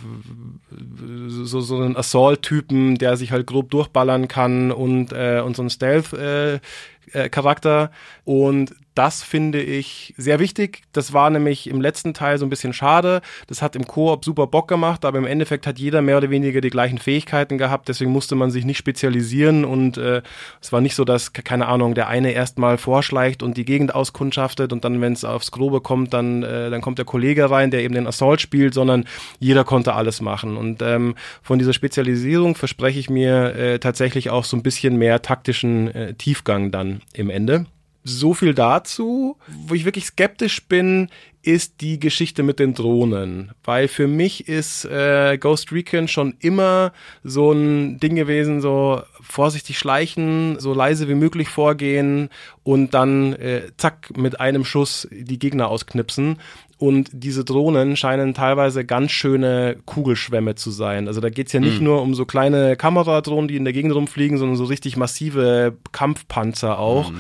so, so einen Assault-Typen, der sich halt grob durchballern kann und, äh, und so einen Stealth- äh, äh, Charakter und das finde ich sehr wichtig. Das war nämlich im letzten Teil so ein bisschen schade. Das hat im Koop super Bock gemacht, aber im Endeffekt hat jeder mehr oder weniger die gleichen Fähigkeiten gehabt. Deswegen musste man sich nicht spezialisieren und äh, es war nicht so, dass, keine Ahnung, der eine erstmal vorschleicht und die Gegend auskundschaftet und dann, wenn es aufs Grobe kommt, dann, äh, dann kommt der Kollege rein, der eben den Assault spielt, sondern jeder konnte alles machen. Und ähm, von dieser Spezialisierung verspreche ich mir äh, tatsächlich auch so ein bisschen mehr taktischen äh, Tiefgang dann im Ende. So viel dazu. Wo ich wirklich skeptisch bin, ist die Geschichte mit den Drohnen. Weil für mich ist äh, Ghost Recon schon immer so ein Ding gewesen, so vorsichtig schleichen, so leise wie möglich vorgehen und dann äh, zack mit einem Schuss die Gegner ausknipsen. Und diese Drohnen scheinen teilweise ganz schöne Kugelschwämme zu sein. Also da geht's ja nicht nur um so kleine Kameradrohnen, die in der Gegend rumfliegen, sondern so richtig massive Kampfpanzer auch.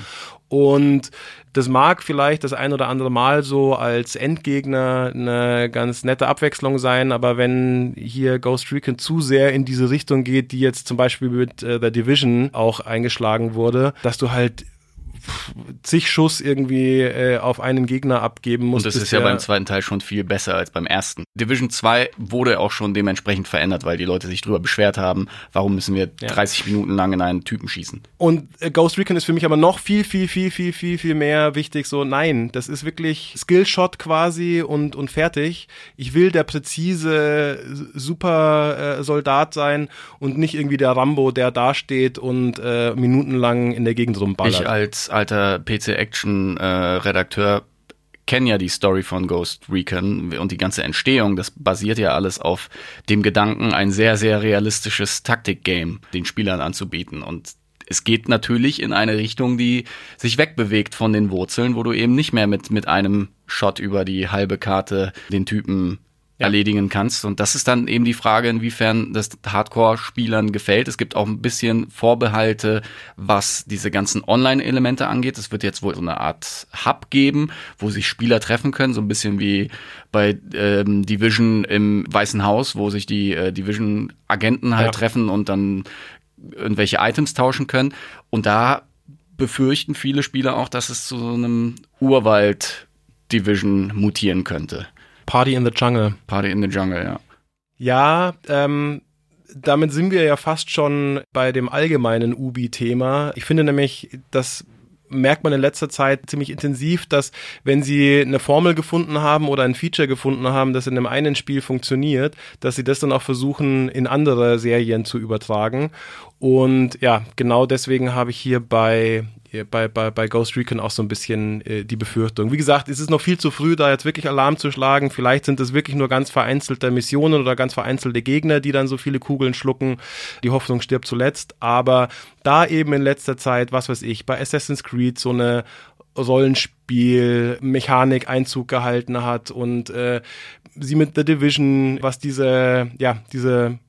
Und das mag vielleicht das ein oder andere Mal so als Endgegner eine ganz nette Abwechslung sein, aber wenn hier Ghost Recon zu sehr in diese Richtung geht, die jetzt zum Beispiel mit äh, The Division auch eingeschlagen wurde, dass du halt zig Schuss irgendwie äh, auf einen Gegner abgeben musst. Und das ist ja beim zweiten Teil schon viel besser als beim ersten. Division 2 wurde auch schon dementsprechend verändert, weil die Leute sich drüber beschwert haben, warum müssen wir 30 Minuten lang in einen Typen schießen. Und äh, Ghost Recon ist für mich aber noch viel, viel, viel, viel, viel, viel mehr wichtig. So, nein, das ist wirklich Skillshot quasi und, und fertig. Ich will der präzise super äh, Soldat sein und nicht irgendwie der Rambo, der dasteht und äh, minutenlang in der Gegend rumballert. Ich als alter PC-Action-Redakteur kenne ja die Story von Ghost Recon und die ganze Entstehung. Das basiert ja alles auf dem Gedanken, ein sehr, sehr realistisches Taktik-Game den Spielern anzubieten. Und es geht natürlich in eine Richtung, die sich wegbewegt von den Wurzeln, wo du eben nicht mehr mit, mit einem Shot über die halbe Karte den Typen erledigen kannst. Und das ist dann eben die Frage, inwiefern das Hardcore-Spielern gefällt. Es gibt auch ein bisschen Vorbehalte, was diese ganzen Online-Elemente angeht. Es wird jetzt wohl so eine Art Hub geben, wo sich Spieler treffen können, so ein bisschen wie bei ähm, Division im Weißen Haus, wo sich die äh, Division-Agenten halt Ja. treffen und dann irgendwelche Items tauschen können. Und da befürchten viele Spieler auch, dass es zu so einem Urwald-Division mutieren könnte. Party in the Jungle. Party in the Jungle, ja. Ja, ähm, damit sind wir ja fast schon bei dem allgemeinen Ubi-Thema. Ich finde nämlich, das merkt man in letzter Zeit ziemlich intensiv, dass wenn sie eine Formel gefunden haben oder ein Feature gefunden haben, das in einem einen Spiel funktioniert, dass sie das dann auch versuchen, in andere Serien zu übertragen. Und ja, genau deswegen habe ich hier bei bei, bei, bei Ghost Recon auch so ein bisschen äh, die Befürchtung. Wie gesagt, es ist noch viel zu früh, da jetzt wirklich Alarm zu schlagen. Vielleicht sind es wirklich nur ganz vereinzelte Missionen oder ganz vereinzelte Gegner, die dann so viele Kugeln schlucken. Die Hoffnung stirbt zuletzt. Aber da eben in letzter Zeit, was weiß ich, bei Assassin's Creed so eine Rollenspiel-Mechanik Einzug gehalten hat und äh, sie mit The Division, was diese, ja, diese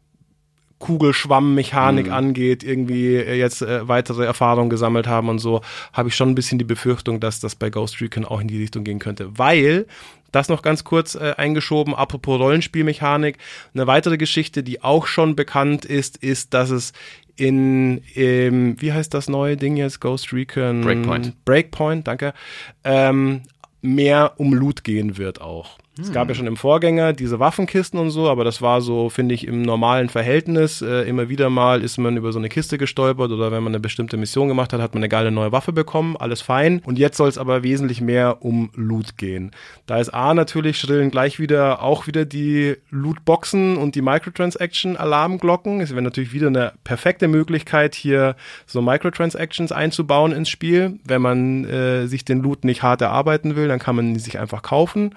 Kugelschwamm-Mechanik angeht, irgendwie äh, jetzt äh, weitere Erfahrungen gesammelt haben und so, habe ich schon ein bisschen die Befürchtung, dass das bei Ghost Recon auch in die Richtung gehen könnte. Weil, das noch ganz kurz äh, eingeschoben, apropos Rollenspielmechanik, eine weitere Geschichte, die auch schon bekannt ist, ist, dass es in, ähm, wie heißt das neue Ding jetzt, Ghost Recon? Breakpoint. Breakpoint, danke. Ähm, mehr um Loot gehen wird auch. Es gab ja schon im Vorgänger diese Waffenkisten und so, aber das war so, finde ich, im normalen Verhältnis. Äh, immer wieder mal ist man über so eine Kiste gestolpert oder wenn man eine bestimmte Mission gemacht hat, hat man eine geile neue Waffe bekommen, alles fein. Und jetzt soll es aber wesentlich mehr um Loot gehen. Da ist A natürlich schrillen gleich wieder auch wieder die Lootboxen und die Microtransaction-Alarmglocken. Es wäre natürlich wieder eine perfekte Möglichkeit, hier so Microtransactions einzubauen ins Spiel. Wenn man äh, sich den Loot nicht hart erarbeiten will, dann kann man ihn sich einfach kaufen.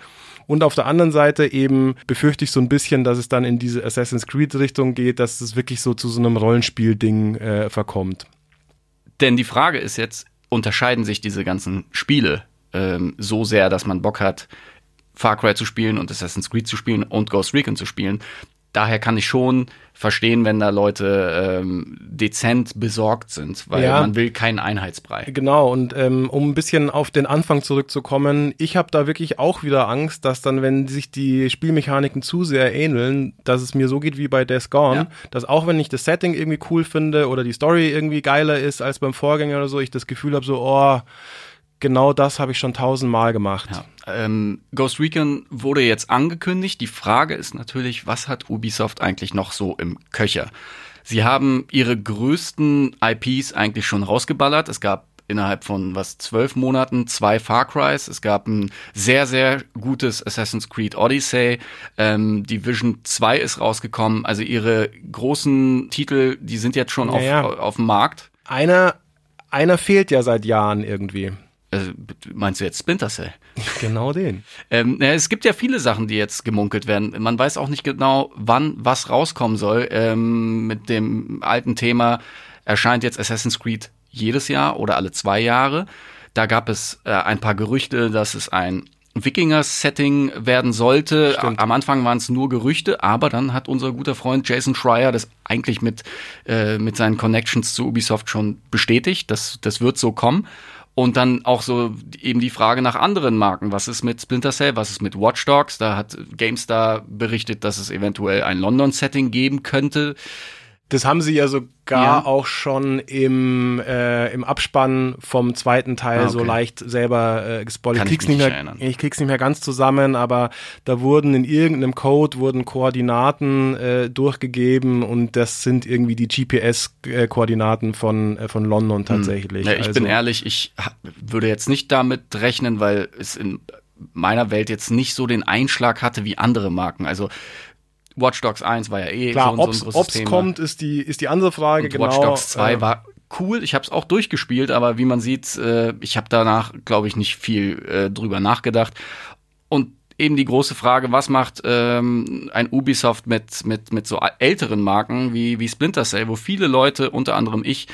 Und auf der anderen Seite eben befürchte ich so ein bisschen, dass es dann in diese Assassin's Creed Richtung geht, dass es wirklich so zu so einem Rollenspiel-Ding äh, verkommt. Denn die Frage ist jetzt, unterscheiden sich diese ganzen Spiele ähm, so sehr, dass man Bock hat, Far Cry zu spielen und Assassin's Creed zu spielen und Ghost Recon zu spielen. Daher kann ich schon verstehen, wenn da Leute ähm, dezent besorgt sind, weil Ja. man will keinen Einheitsbrei. Genau, und ähm, um ein bisschen auf den Anfang zurückzukommen, ich habe da wirklich auch wieder Angst, dass dann, wenn sich die Spielmechaniken zu sehr ähneln, dass es mir so geht wie bei Death Gone, Ja. dass auch wenn ich das Setting irgendwie cool finde oder die Story irgendwie geiler ist als beim Vorgänger oder so, ich das Gefühl habe so, oh, genau das habe ich schon tausendmal gemacht. Ja. Ähm, Ghost Recon wurde jetzt angekündigt. Die Frage ist natürlich, was hat Ubisoft eigentlich noch so im Köcher? Sie haben ihre größten IPs eigentlich schon rausgeballert. Es gab innerhalb von was zwölf Monaten zwei Far Crys. Es gab ein sehr sehr gutes Assassin's Creed Odyssey. Ähm, Division 2 ist rausgekommen. Also ihre großen Titel, die sind jetzt schon Ja, auf, ja. auf dem Markt. Einer, einer fehlt ja seit Jahren irgendwie. Äh, meinst du jetzt Splinter Cell? Genau den. Ähm, es gibt ja viele Sachen, die jetzt gemunkelt werden. Man weiß auch nicht genau, wann was rauskommen soll. Ähm, mit dem alten Thema erscheint jetzt Assassin's Creed jedes Jahr oder alle zwei Jahre. Da gab es äh, ein paar Gerüchte, dass es ein Wikinger-Setting werden sollte. Stimmt. Am Anfang waren es nur Gerüchte, aber dann hat unser guter Freund Jason Schreier das eigentlich mit, äh, mit seinen Connections zu Ubisoft schon bestätigt. Das, das wird so kommen. Und dann auch so eben die Frage nach anderen Marken. Was ist mit Splinter Cell? Was ist mit Watch Dogs? Da hat GameStar berichtet, dass es eventuell ein London-Setting geben könnte. Das haben sie ja sogar Ja. auch schon im, äh, im Abspann vom zweiten Teil Ah, so okay. leicht selber äh, gespoilert. Kann ich krieg's nicht mehr, erinnern. ich krieg's nicht mehr ganz zusammen, aber da wurden in irgendeinem Code wurden Koordinaten äh, durchgegeben und das sind irgendwie die GPS-Koordinaten von, äh, von London tatsächlich. Ja, ich also, bin ehrlich, ich würde jetzt nicht damit rechnen, weil es in meiner Welt jetzt nicht so den Einschlag hatte wie andere Marken. Also Watch Dogs 1 war ja eh Klar, so, ein- so ob's, ein großes ob's Thema. kommt, ist die, ist die andere Frage. Und genau. Watch Dogs 2 äh, war cool. Ich habe es auch durchgespielt, aber wie man sieht, äh, ich habe danach, glaube ich, nicht viel äh, drüber nachgedacht. Und eben die große Frage, was macht ähm, ein Ubisoft mit, mit, mit so älteren Marken wie, wie Splinter Cell, wo viele Leute, unter anderem ich,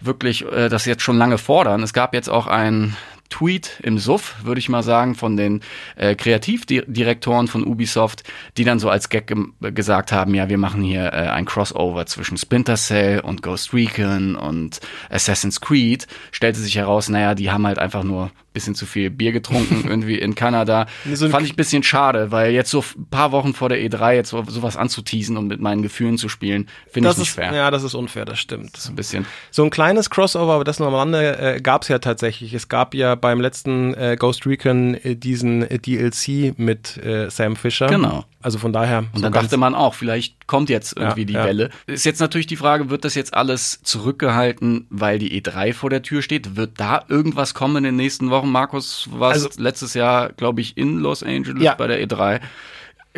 wirklich äh, das jetzt schon lange fordern. Es gab jetzt auch ein Tweet im Suff, würde ich mal sagen, von den äh, Kreativdirektoren von Ubisoft, die dann so als Gag gem- gesagt haben, ja, wir machen hier äh, ein Crossover zwischen Splinter Cell und Ghost Recon und Assassin's Creed. Stellte sich heraus, naja, die haben halt einfach nur bisschen zu viel Bier getrunken irgendwie in Kanada. So Fand ich ein bisschen schade, weil jetzt so ein paar Wochen vor der E3 jetzt so, sowas anzuteasen und mit meinen Gefühlen zu spielen, finde ich Das nicht ist, fair. ja, das ist unfair, das stimmt. So ein bisschen. So ein kleines Crossover, aber das nur am Rande, äh, gab es ja tatsächlich. Es gab ja beim letzten äh, Ghost Recon äh, diesen äh, DLC mit äh, Sam Fisher. Genau. Also von daher. Und so dann dachte man auch, vielleicht kommt jetzt irgendwie Ja, die ja. Welle. Ist jetzt natürlich die Frage, wird das jetzt alles zurückgehalten, weil die E3 vor der Tür steht? Wird da irgendwas kommen in den nächsten Wochen? Markus war Also- letztes Jahr, glaube ich, in Los Angeles Ja. bei der E3.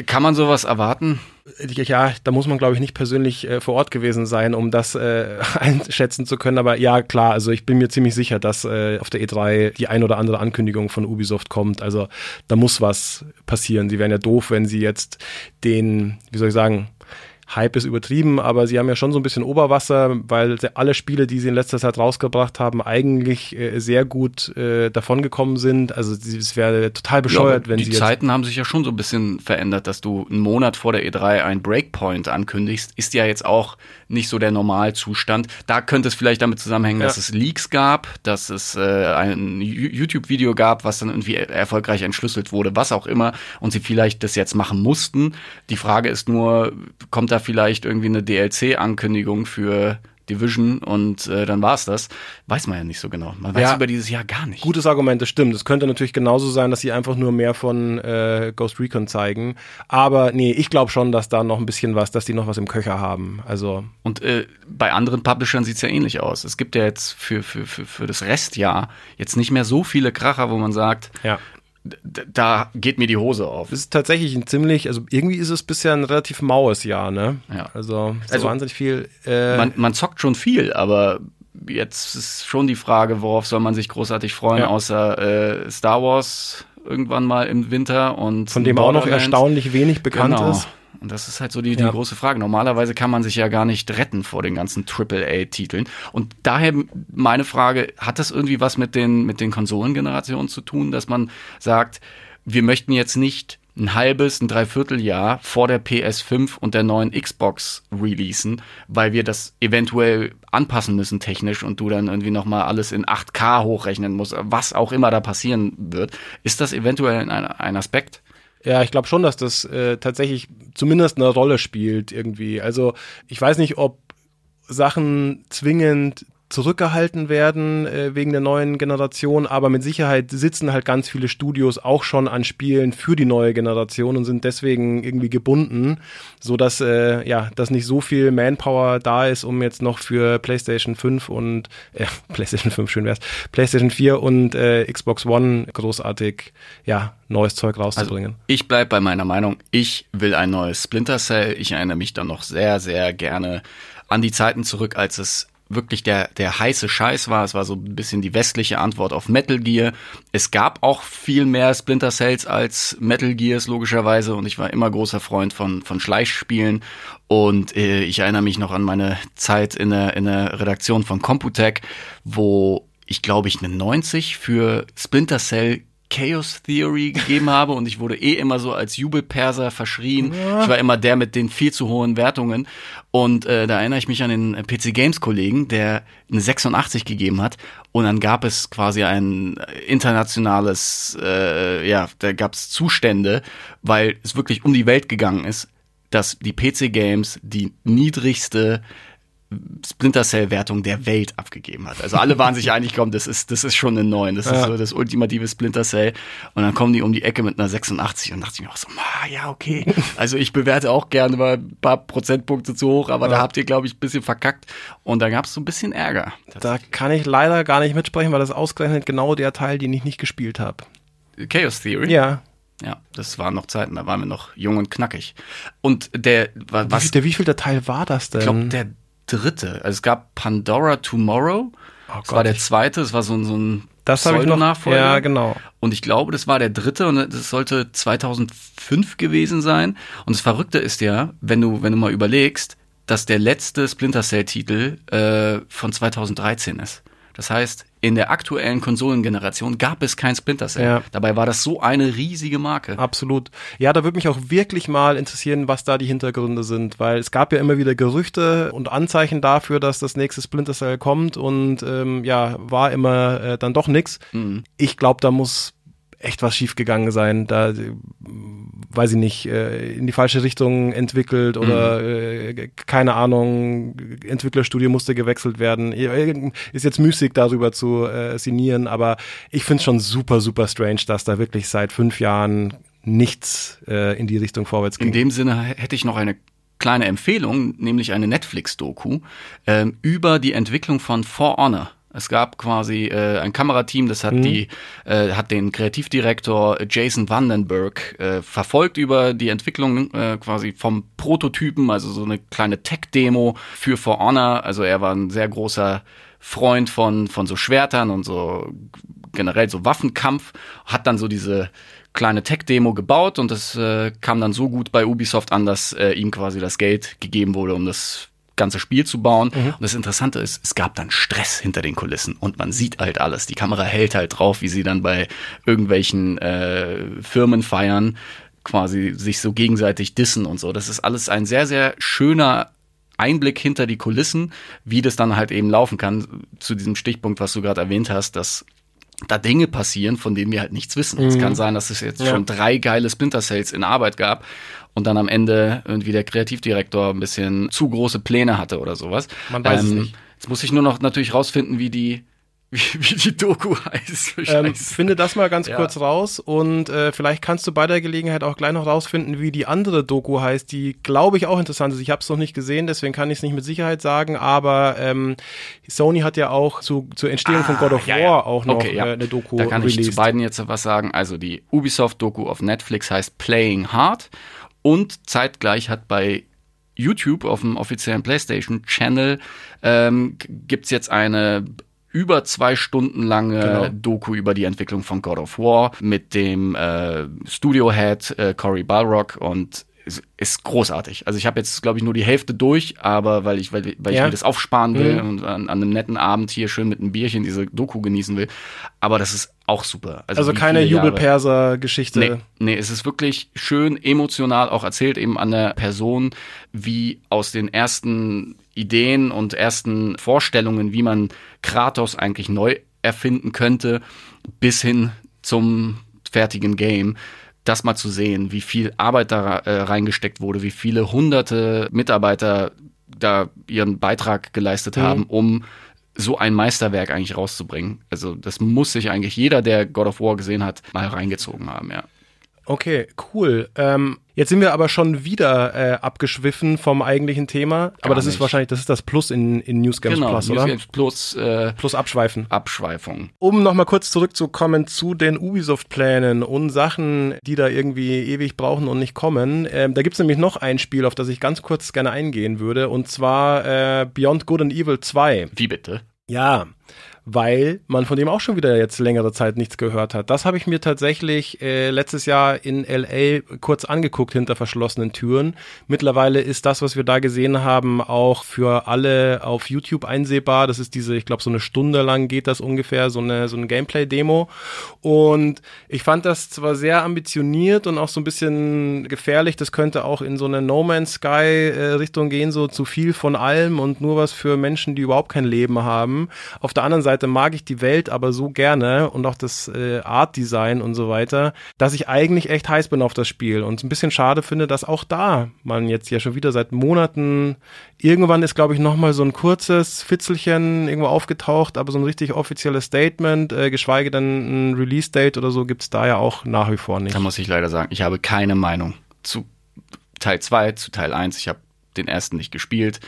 Kann man sowas erwarten? Ja, da muss man, glaube ich, nicht persönlich äh, vor Ort gewesen sein, um das äh, einschätzen zu können. Aber ja, klar, also ich bin mir ziemlich sicher, dass äh, auf der E3 die ein oder andere Ankündigung von Ubisoft kommt. Also da muss was passieren. Sie wären ja doof, wenn sie jetzt den, wie soll ich sagen, Hype ist übertrieben, aber sie haben ja schon so ein bisschen Oberwasser, weil alle Spiele, die sie in letzter Zeit rausgebracht haben, eigentlich äh, sehr gut äh, davongekommen sind. Also es wäre total bescheuert, Ja, wenn die sie jetzt Zeiten haben sich ja schon so ein bisschen verändert, dass du einen Monat vor der E3 ein Breakpoint ankündigst, ist ja jetzt auch nicht so der Normalzustand. Da könnte es vielleicht damit zusammenhängen, dass Ja. es Leaks gab, dass es äh, ein YouTube-Video gab, was dann irgendwie er- erfolgreich entschlüsselt wurde, was auch immer, und sie vielleicht das jetzt machen mussten. Die Frage ist nur, kommt da vielleicht irgendwie eine DLC-Ankündigung für Division und äh, dann war's das. Weiß man ja nicht so genau. Man weiß Ja. über dieses Jahr gar nicht. Gutes Argument, das stimmt. Es könnte natürlich genauso sein, dass sie einfach nur mehr von äh, Ghost Recon zeigen. Aber nee, ich glaube schon, dass da noch ein bisschen was, dass die noch was im Köcher haben. Also Und äh, bei anderen Publishern sieht's ja ähnlich aus. Es gibt ja jetzt für, für, für, für das Restjahr jetzt nicht mehr so viele Kracher, wo man sagt, ja. Da geht mir die Hose auf. Es ist tatsächlich ein ziemlich, also irgendwie ist es bisher ein relativ maues Jahr, ne? Ja. Also, so Also, wahnsinnig viel. Äh, Man, man zockt schon viel, aber jetzt ist schon die Frage, worauf soll man sich großartig freuen, Ja. außer äh, Star Wars irgendwann mal im Winter und von dem auch noch erstaunlich wenig bekannt genau. ist. Und das ist halt so die, die Ja. große Frage. Normalerweise kann man sich ja gar nicht retten vor den ganzen AAA-Titeln. Und daher meine Frage, hat das irgendwie was mit den, mit den Konsolengenerationen zu tun, dass man sagt, wir möchten jetzt nicht ein halbes, ein Dreivierteljahr vor der PS5 und der neuen Xbox releasen, weil wir das eventuell anpassen müssen technisch und du dann irgendwie nochmal alles in 8K hochrechnen musst, was auch immer da passieren wird. Ist das eventuell ein, ein Aspekt? Ja, ich glaube schon, dass das äh, tatsächlich zumindest eine Rolle spielt irgendwie. Also ich weiß nicht, ob Sachen zwingend zurückgehalten werden äh, wegen der neuen Generation, aber mit Sicherheit sitzen halt ganz viele Studios auch schon an Spielen für die neue Generation und sind deswegen irgendwie gebunden, so dass äh, ja, dass nicht so viel Manpower da ist, um jetzt noch für PlayStation 5 und äh, PlayStation 5 schön wär's, PlayStation 4 und äh, Xbox One großartig ja, neues Zeug rauszubringen. Ich bleib bei meiner Meinung. Ich will ein neues Splinter Cell. Ich erinnere mich dann noch sehr, sehr gerne an die Zeiten zurück, als es wirklich der, der heiße Scheiß war. Es war so ein bisschen die westliche Antwort auf Metal Gear. Es gab auch viel mehr Splinter Cells als Metal Gears, logischerweise. Und ich war immer großer Freund von, von Schleichspielen. Und äh, ich erinnere mich noch an meine Zeit in der, in der Redaktion von Computec, wo ich glaube ich eine 90 für Splinter Cell Chaos Theory gegeben habe und ich wurde eh immer so als Jubelperser verschrien. Ich war immer der mit den viel zu hohen Wertungen und äh, da erinnere ich mich an den PC Games Kollegen, der eine 86 gegeben hat und dann gab es quasi ein internationales, äh, ja, da gab es Zustände, weil es wirklich um die Welt gegangen ist, dass die PC Games die niedrigste Splinter Cell Wertung der Welt abgegeben hat. Also alle waren sich einig, komm, das ist das ist schon eine 9, das ist Ja. so das ultimative Splinter Cell und dann kommen die um die Ecke mit einer 86 und dachte ich mir auch so, ah, ja, okay. Also ich bewerte auch gerne mal ein paar Prozentpunkte zu hoch, aber da habt ihr glaube ich ein bisschen verkackt und da gab es so ein bisschen Ärger. Da kann ich leider gar nicht mitsprechen, weil das ausgerechnet genau der Teil, den ich nicht gespielt habe. Chaos Theory. Ja. Ja, das waren noch Zeiten, da waren wir noch jung und knackig. Und der wa- Was, wie, der, wie viel der Teil war das denn? Ich glaube, der dritte. Also es gab Pandora Tomorrow. das Oh Gott, war der zweite. Das war so, ein- so ein das habe ich noch. Pseudo-Nachfolger. Ja, genau. Und ich glaube, das war der dritte und das sollte 2005 gewesen sein. Und das Verrückte ist ja, wenn du, wenn du mal überlegst, dass der letzte Splinter Cell Titel äh, von 2013 ist. Das heißt, in der aktuellen Konsolengeneration gab es kein Splinter Cell. Ja. Dabei war das so eine riesige Marke. Absolut. Ja, da würde mich auch wirklich mal interessieren, was da die Hintergründe sind, weil es gab ja immer wieder Gerüchte und Anzeichen dafür, dass das nächste Splinter Cell kommt und ähm, ja, war immer äh, dann doch nix. Ich glaube, da muss echt was schiefgegangen sein. Da äh, weiß ich nicht, äh, in die falsche Richtung entwickelt oder äh, keine Ahnung, Entwicklerstudio musste gewechselt werden. Ist jetzt müßig darüber zu äh, sinnieren, aber ich finde es schon super, super strange, dass da wirklich seit fünf Jahren nichts äh, in die Richtung vorwärts ging. In dem Sinne hätte ich noch eine kleine Empfehlung, nämlich eine Netflix-Doku ähm, über die Entwicklung von For Honor. Es gab quasi äh, ein Kamerateam, das hat die äh, hat den Kreativdirektor Jason Vandenberg äh, verfolgt über die Entwicklung äh, quasi vom Prototypen, also so eine kleine Tech-Demo für For Honor. Also er war ein sehr großer Freund von von so Schwertern und so generell so Waffenkampf, hat dann so diese kleine Tech-Demo gebaut und das äh, kam dann so gut bei Ubisoft an, dass äh, ihm quasi das Geld gegeben wurde, um das ganze Spiel zu bauen. Und das Interessante ist, es gab dann Stress hinter den Kulissen und man sieht halt alles. Die Kamera hält halt drauf, wie sie dann bei irgendwelchen äh, Firmenfeiern quasi sich so gegenseitig dissen und so. Das ist alles ein sehr, sehr schöner Einblick hinter die Kulissen, wie das dann halt eben laufen kann, zu diesem Stichpunkt, was du gerade erwähnt hast, dass da Dinge passieren, von denen wir halt nichts wissen. Es kann sein, dass es jetzt Ja. schon drei geile Splinter Cells in Arbeit gab und dann am Ende irgendwie der Kreativdirektor ein bisschen zu große Pläne hatte oder sowas. Ähm, Man weiß es nicht. Jetzt muss ich nur noch natürlich rausfinden, wie die, wie, wie die Doku heißt. Ähm, finde das mal ganz Ja. kurz raus und äh, vielleicht kannst du bei der Gelegenheit auch gleich noch rausfinden, wie die andere Doku heißt, die glaube ich auch interessant ist. Ich habe es noch nicht gesehen, deswegen kann ich es nicht mit Sicherheit sagen, aber ähm, Sony hat ja auch zu, zur Entstehung von God of Ah, ja, War ja. auch noch Okay, äh, eine Doku Da kann ich released. zu beiden jetzt was sagen. Also die Ubisoft-Doku auf Netflix heißt Playing Hard und zeitgleich hat bei YouTube auf dem offiziellen PlayStation-Channel ähm, g- gibt's jetzt eine über zwei Stunden lange Genau. Doku über die Entwicklung von God of War mit dem äh, Studio-Head äh, Cory Balrog und es ist großartig. Also ich habe jetzt, glaube ich, nur die Hälfte durch, aber weil ich, weil, weil ich Ja. mir das aufsparen will Mhm. und an, an einem netten Abend hier schön mit einem Bierchen diese Doku genießen will. Aber das ist auch super. also wie keine Jubelperser-Geschichte. Nee, nee, es ist wirklich schön emotional auch erzählt eben an der Person, wie aus den ersten Ideen und ersten Vorstellungen, wie man Kratos eigentlich neu erfinden könnte, bis hin zum fertigen Game. Das mal zu sehen, wie viel Arbeit da äh, reingesteckt wurde, wie viele hunderte Mitarbeiter da ihren Beitrag geleistet haben, um so ein Meisterwerk eigentlich rauszubringen. Also das muss sich eigentlich jeder, der God of War gesehen hat, mal reingezogen haben, ja. Okay, cool. Ähm, jetzt sind wir aber schon wieder äh, abgeschwiffen vom eigentlichen Thema, aber Gar das ist nicht. wahrscheinlich, das ist das Plus in, in News Games genau, Plus, News oder? Games Plus äh, Plus abschweifen. Abschweifung. Um nochmal kurz zurückzukommen zu den Ubisoft-Plänen und Sachen, die da irgendwie ewig brauchen und nicht kommen. Ähm, da gibt's nämlich noch ein Spiel, auf das ich ganz kurz gerne eingehen würde, und zwar äh, Beyond Good and Evil 2. Wie bitte? Ja, weil man von dem auch schon wieder jetzt längere Zeit nichts gehört hat. Das habe ich mir tatsächlich äh, letztes Jahr in LA kurz angeguckt hinter verschlossenen Türen. Mittlerweile ist das, was wir da gesehen haben, auch für alle auf YouTube einsehbar. Das ist diese, ich glaube, so eine Stunde lang geht das ungefähr, so eine, so eine Gameplay-Demo. Und ich fand das zwar sehr ambitioniert und auch so ein bisschen gefährlich. Das könnte auch in so eine No Man's Sky äh, gehen, so zu viel von allem und nur was für Menschen, die überhaupt kein Leben haben. Auf der anderen Seite mag ich die Welt aber so gerne und auch das äh, Art Design und so weiter, dass ich eigentlich echt heiß bin auf das Spiel und ein bisschen schade finde, dass auch da man jetzt ja schon wieder seit Monaten irgendwann ist, glaube ich, noch mal so ein kurzes Fitzelchen irgendwo aufgetaucht, aber so ein richtig offizielles Statement, äh, geschweige denn ein Release-Date oder so gibt's da ja auch nach wie vor nicht. Da muss ich leider sagen, ich habe keine Meinung zu Teil 2, zu Teil 1. Ich habe den ersten nicht gespielt.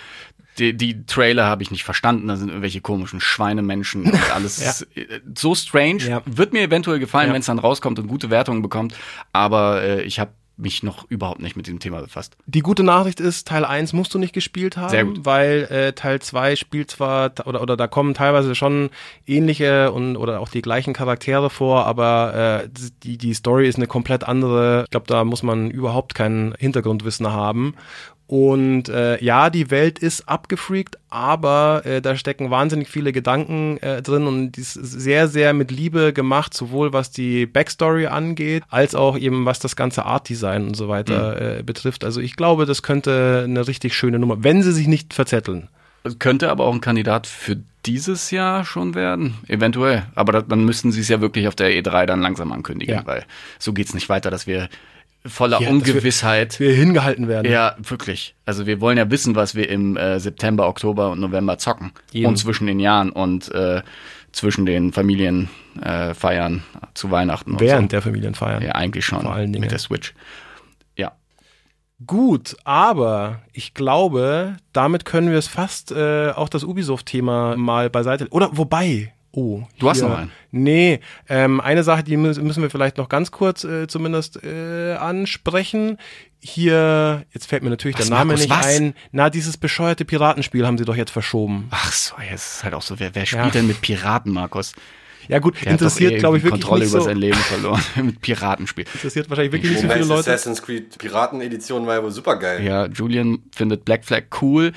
Die, die Trailer habe ich nicht verstanden. Da sind irgendwelche komischen Schweinemenschen und alles Ja. ist, äh, so strange. Ja. Wird mir eventuell gefallen, Ja. wenn es dann rauskommt und gute Wertungen bekommt. Aber äh, ich habe mich noch überhaupt nicht mit dem Thema befasst. Die gute Nachricht ist, Teil 1 musst du nicht gespielt haben, weil äh, Teil 2 spielt zwar oder oder da kommen teilweise schon ähnliche und oder auch die gleichen Charaktere vor, aber äh, die die Story ist eine komplett andere. Ich glaube, da muss man überhaupt kein Hintergrundwissen haben. Und äh, ja, die Welt ist abgefreakt, aber äh, da stecken wahnsinnig viele Gedanken äh, drin und die ist sehr, sehr mit Liebe gemacht, sowohl was die Backstory angeht, als auch eben was das ganze Art-Design und so weiter äh, betrifft. Also ich glaube, das könnte eine richtig schöne Nummer, wenn sie sich nicht verzetteln. Könnte aber auch ein Kandidat für dieses Jahr schon werden, eventuell. Aber da, dann müssten sie es ja wirklich auf der E3 dann langsam ankündigen, Ja. weil so geht's nicht weiter, dass wir voller Ja, dass wir- Ungewissheit. Wir hingehalten werden. ja, wirklich. Also wir wollen ja wissen, was wir im äh, September, Oktober und November zocken. Eben. Und zwischen den Jahren und äh, zwischen den Familienfeiern äh, zu Weihnachten Während so. der Familienfeiern. Ja, eigentlich schon Vor allen Dingen. mit der Switch. Ja. Gut, aber ich glaube, damit können wir es fast äh, auch das Ubisoft-Thema mal beiseite. Oder wobei. Oh, Du hast hier- noch einen. Nee, ähm, eine Sache, die mü- müssen wir vielleicht noch ganz kurz äh, zumindest äh, ansprechen. Hier, jetzt fällt mir natürlich Was, der Name Markus, nicht was? ein. Na, dieses bescheuerte Piratenspiel haben sie doch jetzt verschoben. Ach so, ja, es ist halt auch so, wer, wer spielt Ja. denn mit Piraten, Markus? Ja gut, Der interessiert, glaube ich, wirklich Kontrolle nicht über so. sein Leben verloren mit Piratenspiel. Interessiert wahrscheinlich wirklich nicht so viele Leute. Assassin's Creed Piraten-Edition war ja wohl super geil. Ja, Julian findet Black Flag cool.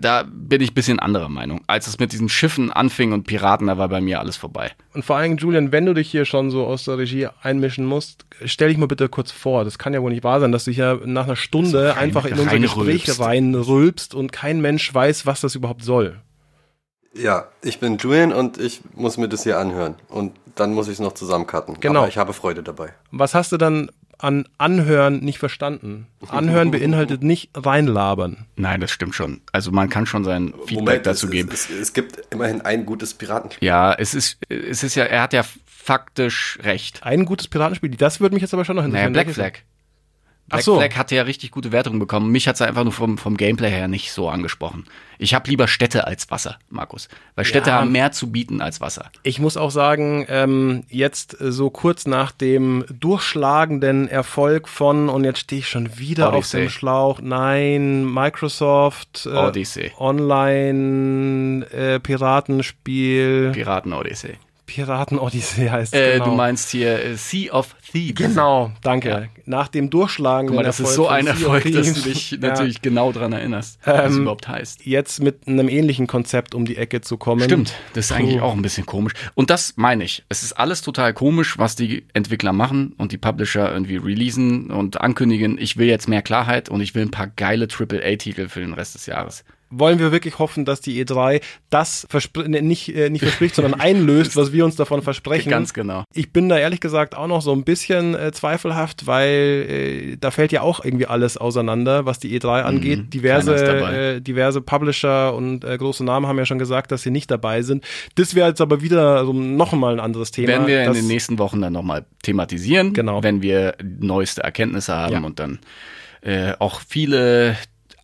Da bin ich ein bisschen anderer Meinung. Als es mit diesen Schiffen anfing und Piraten, da war bei mir alles vorbei. Und vor allem, Julian, wenn du dich hier schon so aus der Regie einmischen musst, stell dich mal bitte kurz vor. Das kann ja wohl nicht wahr sein, dass du hier nach einer Stunde rein- einfach in unser. Gespräch reinrülpst und kein Mensch weiß, was das überhaupt soll. Ja, ich bin Julian und ich muss mir das hier anhören. Und dann muss ich es noch zusammencutten. Genau. Aber ich habe Freude dabei. Was hast du dann an Anhören nicht verstanden? Anhören beinhaltet nicht reinlabern. Nein, das stimmt schon. Also man kann schon sein Feedback dazu es, geben. Es, es, es gibt immerhin ein gutes Piratenspiel. Ja, es ist, es ist ja, er hat ja faktisch recht. Ein gutes Piratenspiel, das würde mich jetzt aber schon noch Naja, interessieren. Black Welches? Flag. Black so. Flag hatte ja richtig gute Wertungen bekommen. Mich hat's einfach nur vom, vom Gameplay her nicht so angesprochen. Ich habe lieber Städte als Wasser, Markus. Weil Städte Ja. haben mehr zu bieten als Wasser. Ich muss auch sagen, ähm, jetzt äh, so kurz nach dem durchschlagenden Erfolg von, und jetzt stehe ich schon wieder Odyssey. auf dem Schlauch, nein, Microsoft äh, Odyssey. Online äh, Piratenspiel, Piraten-Odyssey. Piraten-Odyssey heißt es Äh, genau. Du meinst hier äh, Sea of Thieves. Genau, danke. Ja. Nach dem durchschlagenden Guck mal, das ist Erfolg so ein Erfolg, dass du dich Ja. natürlich genau dran erinnerst, was es Ähm, überhaupt heißt. Jetzt mit einem ähnlichen Konzept um die Ecke zu kommen. Stimmt, das ist eigentlich Puh. auch ein bisschen komisch. Und das meine ich. Es ist alles total komisch, was die Entwickler machen und die Publisher irgendwie releasen und ankündigen. Ich will jetzt mehr Klarheit und ich will ein paar geile AAA-Titel für den Rest des Jahres. Wollen wir wirklich hoffen, dass die E3 das ne, nicht, äh, nicht verspricht, sondern einlöst, was wir uns davon versprechen. Ganz genau. Ich bin da ehrlich gesagt auch noch so ein bisschen äh, zweifelhaft, weil äh, da fällt ja auch irgendwie alles auseinander, was die E3 angeht. diverse, Mhm. keiner ist dabei. äh, diverse Publisher und äh, große Namen haben ja schon gesagt, dass sie nicht dabei sind. Das wäre jetzt aber wieder so noch mal ein anderes Thema. Werden wir in den nächsten Wochen dann nochmal thematisieren, Genau. wenn wir neueste Erkenntnisse haben Ja. und dann äh, auch viele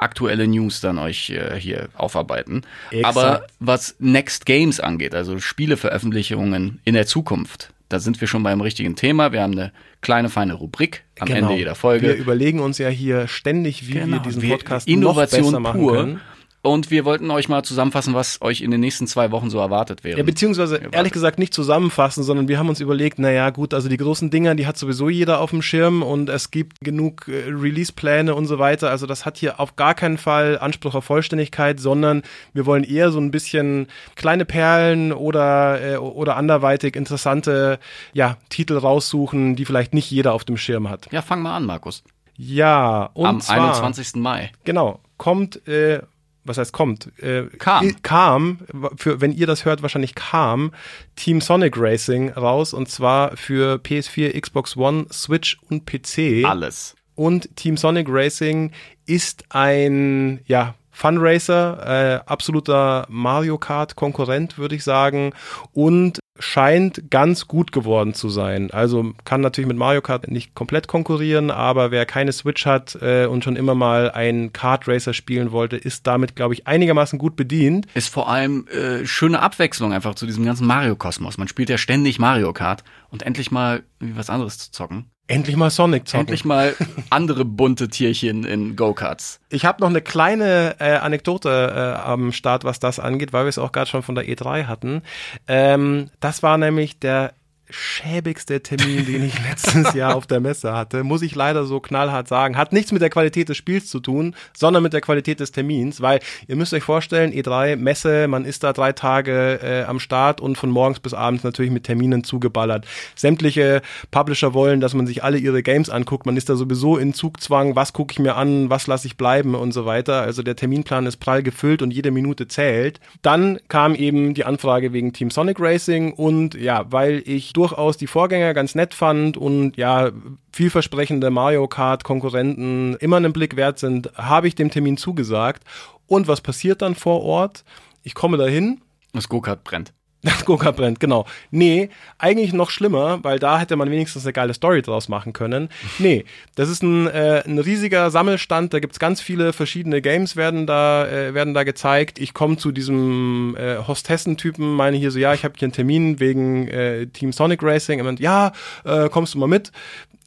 aktuelle News dann euch äh, hier aufarbeiten. Exakt. Aber was Next Games angeht, also Spieleveröffentlichungen in der Zukunft, da sind wir schon beim richtigen Thema. Wir haben eine kleine, feine Rubrik am Genau. Ende jeder Folge. Wir überlegen uns ja hier ständig, wie wir Genau, diesen wir- Podcast Innovation noch besser machen pur. können. Und wir wollten euch mal zusammenfassen, was euch in den nächsten zwei Wochen so erwartet wäre. Ja, beziehungsweise Erwartet. ehrlich gesagt nicht zusammenfassen, sondern wir haben uns überlegt, naja gut, also die großen Dinger, die hat sowieso jeder auf dem Schirm und es gibt genug äh, Release-Pläne und so weiter. Also das hat hier auf gar keinen Fall Anspruch auf Vollständigkeit, sondern wir wollen eher so ein bisschen kleine Perlen oder, äh, oder anderweitig interessante ja, Titel raussuchen, die vielleicht nicht jeder auf dem Schirm hat. ja, fang mal an, Markus. Ja, und Am zwar, 21. Mai. Genau, kommt, äh, was heißt kommt? Äh, Kam. Kam, für, wenn ihr das hört, wahrscheinlich kam Team Sonic Racing raus und zwar für PS4, Xbox One, Switch und PC. Alles. Und Team Sonic Racing ist ein, ja, Funracer, äh, absoluter Mario Kart Konkurrent, würde ich sagen, und scheint ganz gut geworden zu sein. Also kann natürlich mit Mario Kart nicht komplett konkurrieren, aber wer keine Switch hat äh, und schon immer mal ein Kart Racer spielen wollte, ist damit, glaube ich, einigermaßen gut bedient. Ist vor allem äh, schöne Abwechslung einfach zu diesem ganzen Mario-Kosmos. Man spielt ja ständig Mario Kart und endlich mal was anderes zu zocken. Endlich mal Sonic zocken. Endlich mal andere bunte Tierchen in Go-Karts. Ich habe noch eine kleine äh, Anekdote äh, am Start, was das angeht, weil wir es auch gerade schon von der E3 hatten. Ähm, das war nämlich der schäbigste Termin, den ich letztes Jahr auf der Messe hatte, muss ich leider so knallhart sagen. Hat nichts mit der Qualität des Spiels zu tun, sondern mit der Qualität des Termins, weil ihr müsst euch vorstellen, E3, Messe, man ist da drei Tage äh, am Start und von morgens bis abends natürlich mit Terminen zugeballert. Sämtliche Publisher wollen, dass man sich alle ihre Games anguckt. Man ist da sowieso in Zugzwang, was gucke ich mir an, was lasse ich bleiben und so weiter. Also der Terminplan ist prall gefüllt und jede Minute zählt. Dann kam eben die Anfrage wegen Team Sonic Racing und ja, weil ich durchaus die Vorgänger ganz nett fand und ja, vielversprechende Mario Kart Konkurrenten immer einen Blick wert sind, habe ich dem Termin zugesagt. Und was passiert dann vor Ort? Ich komme dahin, Das Go-Kart brennt. Das Go-Kart brennt, genau. Nee, eigentlich noch schlimmer, weil da hätte man wenigstens eine geile Story draus machen können. Nee, das ist ein, äh, ein riesiger Sammelstand, da gibt's ganz viele verschiedene Games, werden da, äh, werden da gezeigt. Ich komme zu diesem äh, Hostessen-Typen, meine hier so, ja, ich habe hier einen Termin wegen äh, Team Sonic Racing. Meint, ja, äh, kommst du mal mit?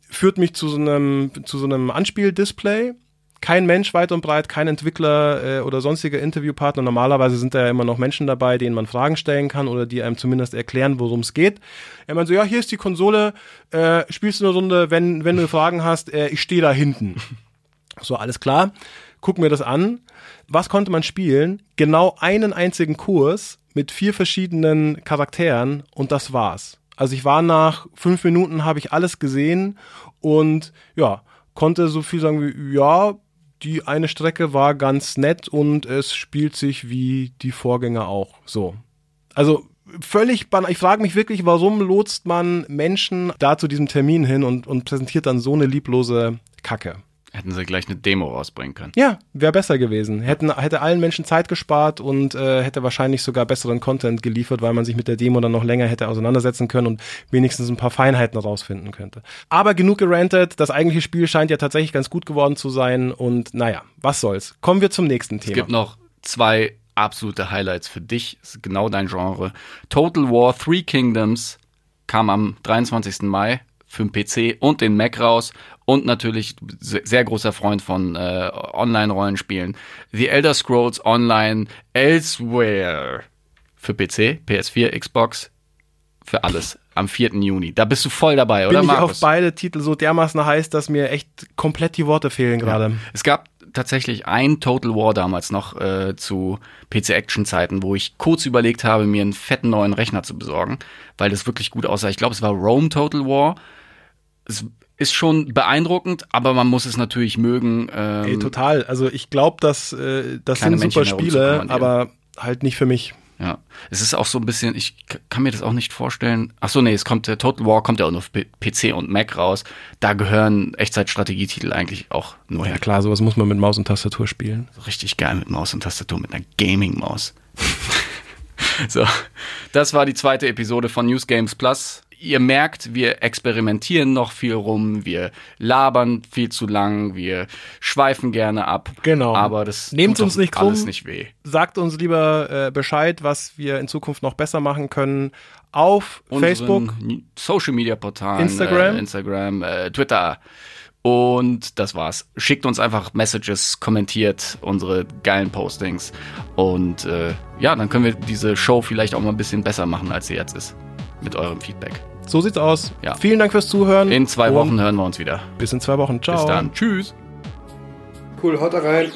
Führt mich zu so einem, zu so einem Anspieldisplay kein Mensch weit und breit, kein Entwickler äh, oder sonstiger Interviewpartner. Normalerweise sind da ja immer noch Menschen dabei, denen man Fragen stellen kann oder die einem zumindest erklären, worum es geht. Er meint so, ja, hier ist die Konsole, äh, spielst du eine Runde, wenn, wenn du Fragen hast, äh, ich stehe da hinten. So, alles klar. Gucken wir das an. Was konnte man spielen? Genau einen einzigen Kurs mit vier verschiedenen Charakteren und das war's. Also ich war nach fünf Minuten, habe ich alles gesehen und ja, konnte so viel sagen wie, ja, die eine Strecke war ganz nett und es spielt sich wie die Vorgänger auch. So. Also völlig banal. Ich frage mich wirklich, warum lotst man Menschen da zu diesem Termin hin und, und präsentiert dann so eine lieblose Kacke? Hätten sie gleich eine Demo rausbringen können. Ja, wäre besser gewesen. Hätten, hätte allen Menschen Zeit gespart und äh, hätte wahrscheinlich sogar besseren Content geliefert, weil man sich mit der Demo dann noch länger hätte auseinandersetzen können und wenigstens ein paar Feinheiten rausfinden könnte. Aber genug gerantet. Das eigentliche Spiel scheint ja tatsächlich ganz gut geworden zu sein und naja, was soll's. Kommen wir zum nächsten Es Thema. gibt noch zwei absolute Highlights für dich. Das ist genau dein Genre. Total War Three Kingdoms kam am 23. Mai für den PC und den Mac raus. Und natürlich se- sehr großer Freund von äh, Online-Rollenspielen. The Elder Scrolls Online Elsewhere für PC, PS4, Xbox, für alles am 4. Juni. Da bist du voll dabei, oder Bin ich auf Markus? beide Titel so dermaßen heiß, dass mir echt komplett die Worte fehlen gerade. Es gab tatsächlich ein Total War damals noch äh, zu PC-Action-Zeiten, wo ich kurz überlegt habe, mir einen fetten neuen Rechner zu besorgen, weil das wirklich gut aussah. Ich glaube, es war Rome Total War. Es ist schon beeindruckend, aber man muss es natürlich mögen. Ähm, Ey, total. Also ich glaube, dass äh, das sind super Männchen Spiele, aber halt nicht für mich. Ja, es ist auch so ein bisschen, ich kann mir das auch nicht vorstellen. Ach so, nee, es kommt der Total War kommt ja auch nur auf PC und Mac raus. Da gehören Echtzeitstrategietitel eigentlich auch nur Ja her. klar, sowas muss man mit Maus und Tastatur spielen. Richtig geil mit Maus und Tastatur, mit einer Gaming-Maus. so, das war die zweite Episode von News Games Plus. Ihr merkt, wir experimentieren noch viel rum, wir labern viel zu lang, wir schweifen gerne ab. Genau. Aber das Nehmt's tut uns nicht alles krumm. nicht weh. Sagt uns lieber äh, Bescheid, was wir in Zukunft noch besser machen können. Auf Facebook, Unseren Social Media Portalen, Instagram. äh, Instagram, äh, Twitter. Und das war's. Schickt uns einfach Messages, kommentiert unsere geilen Postings. Und äh, ja, dann können wir diese Show vielleicht auch mal ein bisschen besser machen, als sie jetzt ist. Mit eurem Feedback. so sieht's aus. Ja. Vielen Dank fürs Zuhören. In zwei Und Wochen hören wir uns wieder. Bis in zwei Wochen. Ciao. Bis dann. Tschüss. Cool, haut da rein.